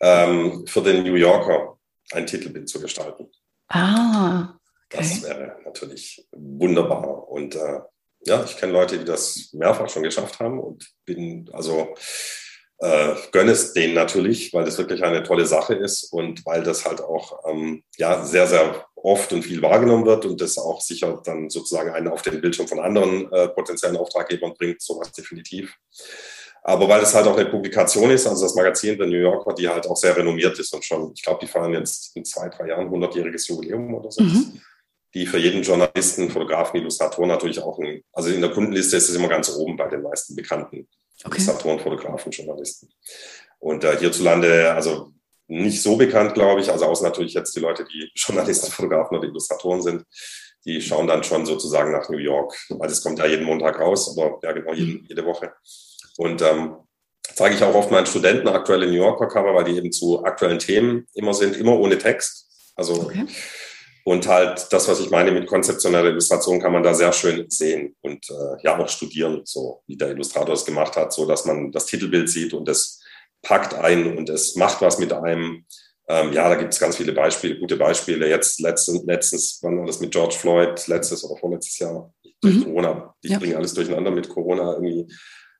Ähm, für den New Yorker ein Titelbild zu gestalten. Ah. Okay. Das wäre natürlich wunderbar. Und äh, ja, ich kenne Leute, die das mehrfach schon geschafft haben und bin also äh, gönne es denen natürlich, weil das wirklich eine tolle Sache ist und weil das halt auch ähm, ja sehr, sehr oft und viel wahrgenommen wird und das auch sicher dann sozusagen einen auf den Bildschirm von anderen äh, potenziellen Auftraggebern bringt, sowas definitiv. Aber weil es halt auch eine Publikation ist, also das Magazin The New Yorker, die halt auch sehr renommiert ist und schon, ich glaube, die feiern jetzt in zwei, drei Jahren 100-jähriges Jubiläum oder so. Mhm. Die für jeden Journalisten, Fotografen, Illustrator natürlich auch ein, also in der Kundenliste ist es immer ganz oben bei den meisten bekannten okay. Illustratoren, Fotografen, Journalisten. Und äh, hierzulande, also nicht so bekannt, glaube ich, also außer natürlich jetzt die Leute, die Journalisten, Fotografen oder Illustratoren sind, die schauen dann schon sozusagen nach New York, weil das kommt ja jeden Montag raus, oder ja genau, jeden, jede Woche. Und ähm, zeige ich auch oft meinen Studenten aktuelle New Yorker Cover, weil die eben zu aktuellen Themen immer sind, immer ohne Text. Also okay. und halt das, was ich meine mit konzeptioneller Illustration, kann man da sehr schön sehen und äh, ja auch studieren, so wie der Illustrator es gemacht hat, so dass man das Titelbild sieht und es packt ein und es macht was mit einem. Ähm, ja, da gibt es ganz viele Beispiele, gute Beispiele. Jetzt letztens, letztens, wann war das mit George Floyd, letztes oder vorletztes Jahr, durch mhm. Corona. Ich ja. bringe alles durcheinander mit Corona irgendwie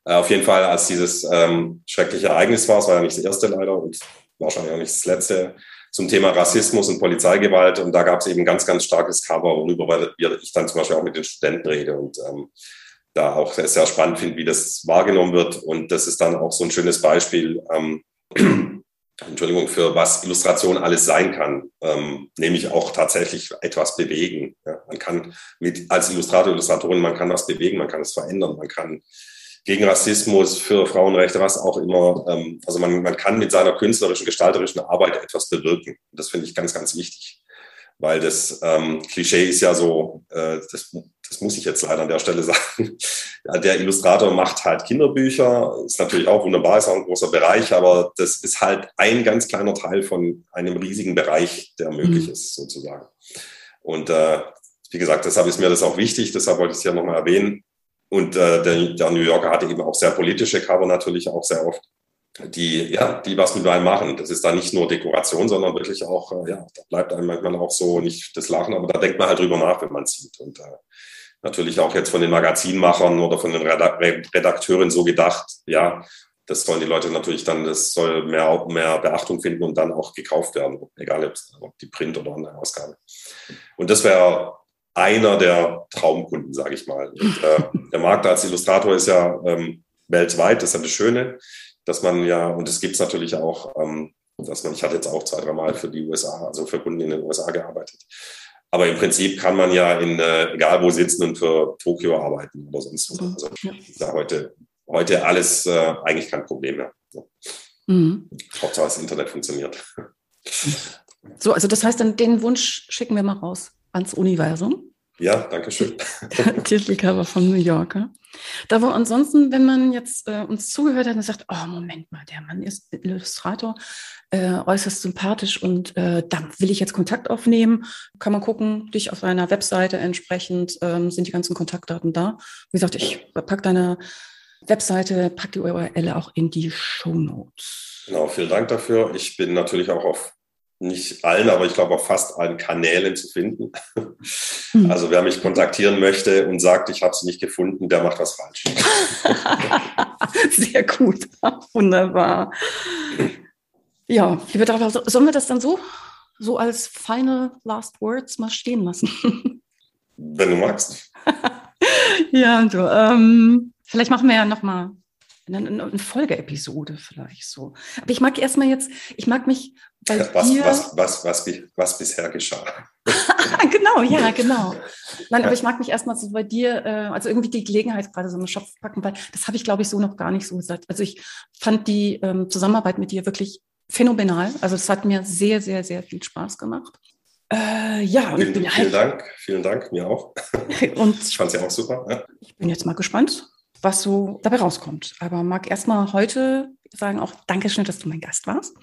auf jeden Fall, als dieses ähm, schreckliche Ereignis war, es war ja nicht das erste leider und wahrscheinlich auch nicht das letzte, zum Thema Rassismus und Polizeigewalt. Und da gab es eben ganz, ganz starkes Cover, worüber ich dann zum Beispiel auch mit den Studenten rede und ähm, da auch sehr, sehr spannend finde, wie das wahrgenommen wird. Und das ist dann auch so ein schönes Beispiel, ähm, Entschuldigung, für was Illustration alles sein kann, ähm, nämlich auch tatsächlich etwas bewegen. Ja, man kann mit, als Illustrator, Illustratorin, man kann was bewegen, man kann es verändern, man kann gegen Rassismus, für Frauenrechte, was auch immer. Ähm, also man, man kann mit seiner künstlerischen, gestalterischen Arbeit etwas bewirken. Das finde ich ganz, ganz wichtig. Weil das ähm, Klischee ist ja so, äh, das, das muss ich jetzt leider an der Stelle sagen. der Illustrator macht halt Kinderbücher, ist natürlich auch wunderbar, ist auch ein großer Bereich, aber das ist halt ein ganz kleiner Teil von einem riesigen Bereich, der möglich mhm. ist, sozusagen. Und äh, wie gesagt, deshalb ist mir das auch wichtig, deshalb wollte ich es ja nochmal erwähnen. Und äh, der, der New Yorker hatte eben auch sehr politische Cover natürlich auch sehr oft, die, ja, die was mit einem machen. Das ist da nicht nur Dekoration, sondern wirklich auch, äh, ja, da bleibt einem manchmal auch so nicht das Lachen, aber da denkt man halt drüber nach, wenn man sieht. Und äh, natürlich auch jetzt von den Magazinmachern oder von den Redakteuren so gedacht, ja, das sollen die Leute natürlich dann, das soll mehr, mehr Beachtung finden und dann auch gekauft werden, egal ob die Print- oder andere Ausgabe. Und das wäre einer der Traumkunden, sage ich mal. Und, äh, der Markt als Illustrator ist ja ähm, weltweit, das ist ja das Schöne, dass man ja, und es gibt es natürlich auch, ähm, dass man, ich hatte jetzt auch zwei, dreimal für die USA, also für Kunden in den USA gearbeitet. Aber im Prinzip kann man ja in, äh, egal wo sitzen und für Tokio arbeiten oder sonst wo. Also ist ja heute, heute alles äh, eigentlich kein Problem mehr. So. Mhm. Hauptsache das Internet funktioniert. So, also das heißt, dann den Wunsch schicken wir mal raus ans Universum. Ja, danke schön. Titelcover von New Yorker. Da wo ansonsten, wenn man jetzt äh, uns zugehört hat und sagt, oh, Moment mal, der Mann ist Illustrator, äh, äußerst sympathisch und äh, da will ich jetzt Kontakt aufnehmen, kann man gucken, dich auf einer Webseite entsprechend ähm, sind die ganzen Kontaktdaten da. Wie gesagt, ich packe deine Webseite, packe die URL auch in die Show Notes. Genau, vielen Dank dafür. Ich bin natürlich auch auf nicht allen, aber ich glaube auf fast allen Kanälen zu finden. Hm. Also wer mich kontaktieren möchte und sagt, ich habe sie nicht gefunden, der macht was falsch. Sehr gut, wunderbar. Ja, liebe Dara, sollen wir das dann so, so als final last words mal stehen lassen? Wenn du magst. ja, du, ähm, vielleicht machen wir ja noch mal eine, eine Folgeepisode vielleicht so. Aber ich mag erstmal jetzt, ich mag mich bei was, dir... Was, was, was, was bisher geschah. genau, ja, genau. Nein, aber ich mag mich erstmal so bei dir, äh, also irgendwie die Gelegenheit gerade so einen Schopf packen, weil das habe ich, glaube ich, so noch gar nicht so gesagt. Also ich fand die ähm, Zusammenarbeit mit dir wirklich phänomenal. Also es hat mir sehr, sehr, sehr viel Spaß gemacht. Äh, ja, vielen, vielen halt Dank, vielen Dank, mir auch. und ich fand es ja auch super. Ja. Ich bin jetzt mal gespannt, was so dabei rauskommt. Aber mag erstmal heute sagen auch Dankeschön, dass du mein Gast warst.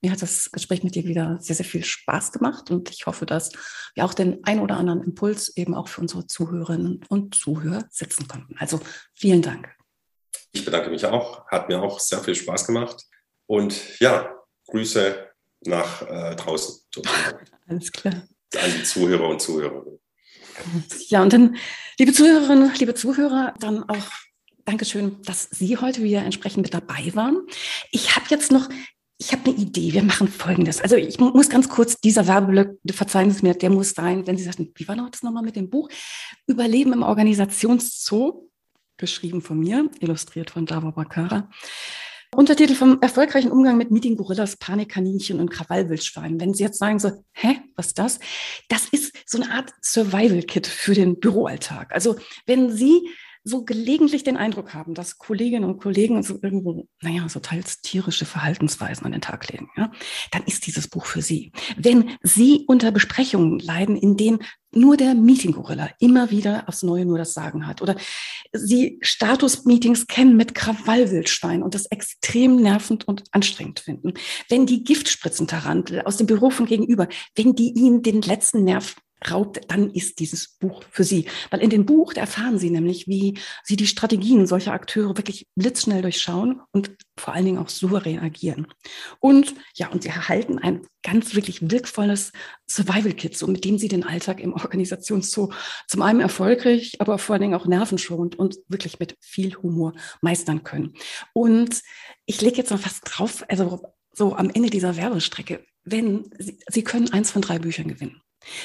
Mir hat das Gespräch mit dir wieder sehr, sehr viel Spaß gemacht und ich hoffe, dass wir auch den ein oder anderen Impuls eben auch für unsere Zuhörerinnen und Zuhörer setzen konnten. Also vielen Dank. Ich bedanke mich auch. Hat mir auch sehr viel Spaß gemacht. Und ja, Grüße nach äh, draußen. Alles klar. An die Zuhörer und Zuhörerinnen. Ja, und dann, liebe Zuhörerinnen, liebe Zuhörer, dann auch Dankeschön, dass Sie heute wieder entsprechend mit dabei waren. Ich habe jetzt noch, ich habe eine Idee. Wir machen Folgendes. Also ich muss ganz kurz, dieser Werbeblock, verzeihen Sie mir, der muss sein, wenn Sie sagten, wie war noch das nochmal mit dem Buch? Überleben im Organisationszoo, geschrieben von mir, illustriert von Dava Bakara. Untertitel vom erfolgreichen Umgang mit Meeting Gorillas, Panikkaninchen und Krawallwildschweinen. Wenn Sie jetzt sagen so, hä, was ist das? Das ist so eine Art Survival-Kit für den Büroalltag. Also wenn Sie so gelegentlich den Eindruck haben, dass Kolleginnen und Kollegen so irgendwo, naja, so teils tierische Verhaltensweisen an den Tag legen, ja, dann ist dieses Buch für Sie. Wenn Sie unter Besprechungen leiden, in denen nur der Meeting-Gorilla immer wieder aufs Neue nur das Sagen hat. Oder sie Status-Meetings kennen mit Krawallwildschwein und das extrem nervend und anstrengend finden. Wenn die Giftspritzentarantel aus dem Büro von gegenüber, wenn die ihnen den letzten Nerv raubt, dann ist dieses Buch für Sie. Weil in dem Buch erfahren Sie nämlich, wie Sie die Strategien solcher Akteure wirklich blitzschnell durchschauen und vor allen Dingen auch souverän agieren. Und ja, und Sie erhalten ein ganz wirklich wirkvolles Survival-Kit, so mit dem Sie den Alltag im Organisationszoo zum einen erfolgreich, aber vor allen Dingen auch nervenschonend und wirklich mit viel Humor meistern können. Und ich lege jetzt noch fast drauf, also so am Ende dieser Werbestrecke, wenn Sie, Sie können eins von drei Büchern gewinnen.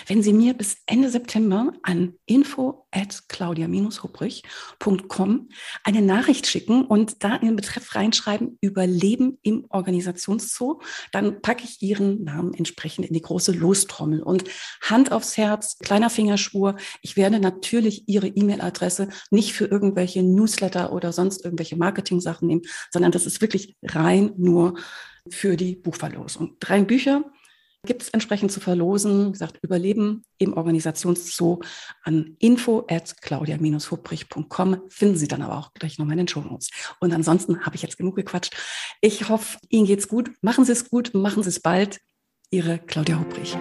Wenn Sie mir bis Ende September an info at claudia-hubrich.com eine Nachricht schicken und da in den Betreff reinschreiben, Überleben im Organisationszoo, dann packe ich Ihren Namen entsprechend in die große Lostrommel. Und Hand aufs Herz, kleiner Fingerschwur, ich werde natürlich Ihre E-Mail-Adresse nicht für irgendwelche Newsletter oder sonst irgendwelche Marketing-Sachen nehmen, sondern das ist wirklich rein nur für die Buchverlosung. Drei Bücher gibt es entsprechend zu verlosen. Wie gesagt, Überleben im Organisationszoo an info at claudia-hubrich.com finden Sie dann aber auch gleich nochmal in den Shownotes. Und ansonsten habe ich jetzt genug gequatscht. Ich hoffe, Ihnen geht's gut. Machen Sie es gut, machen Sie es bald. Ihre Claudia Hubrich.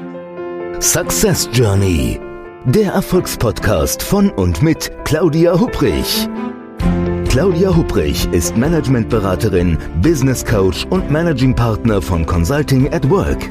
Success Journey. Der Erfolgspodcast von und mit Claudia Hubrich. Claudia Hubrich ist Managementberaterin, Business Coach und Managing Partner von Consulting at Work.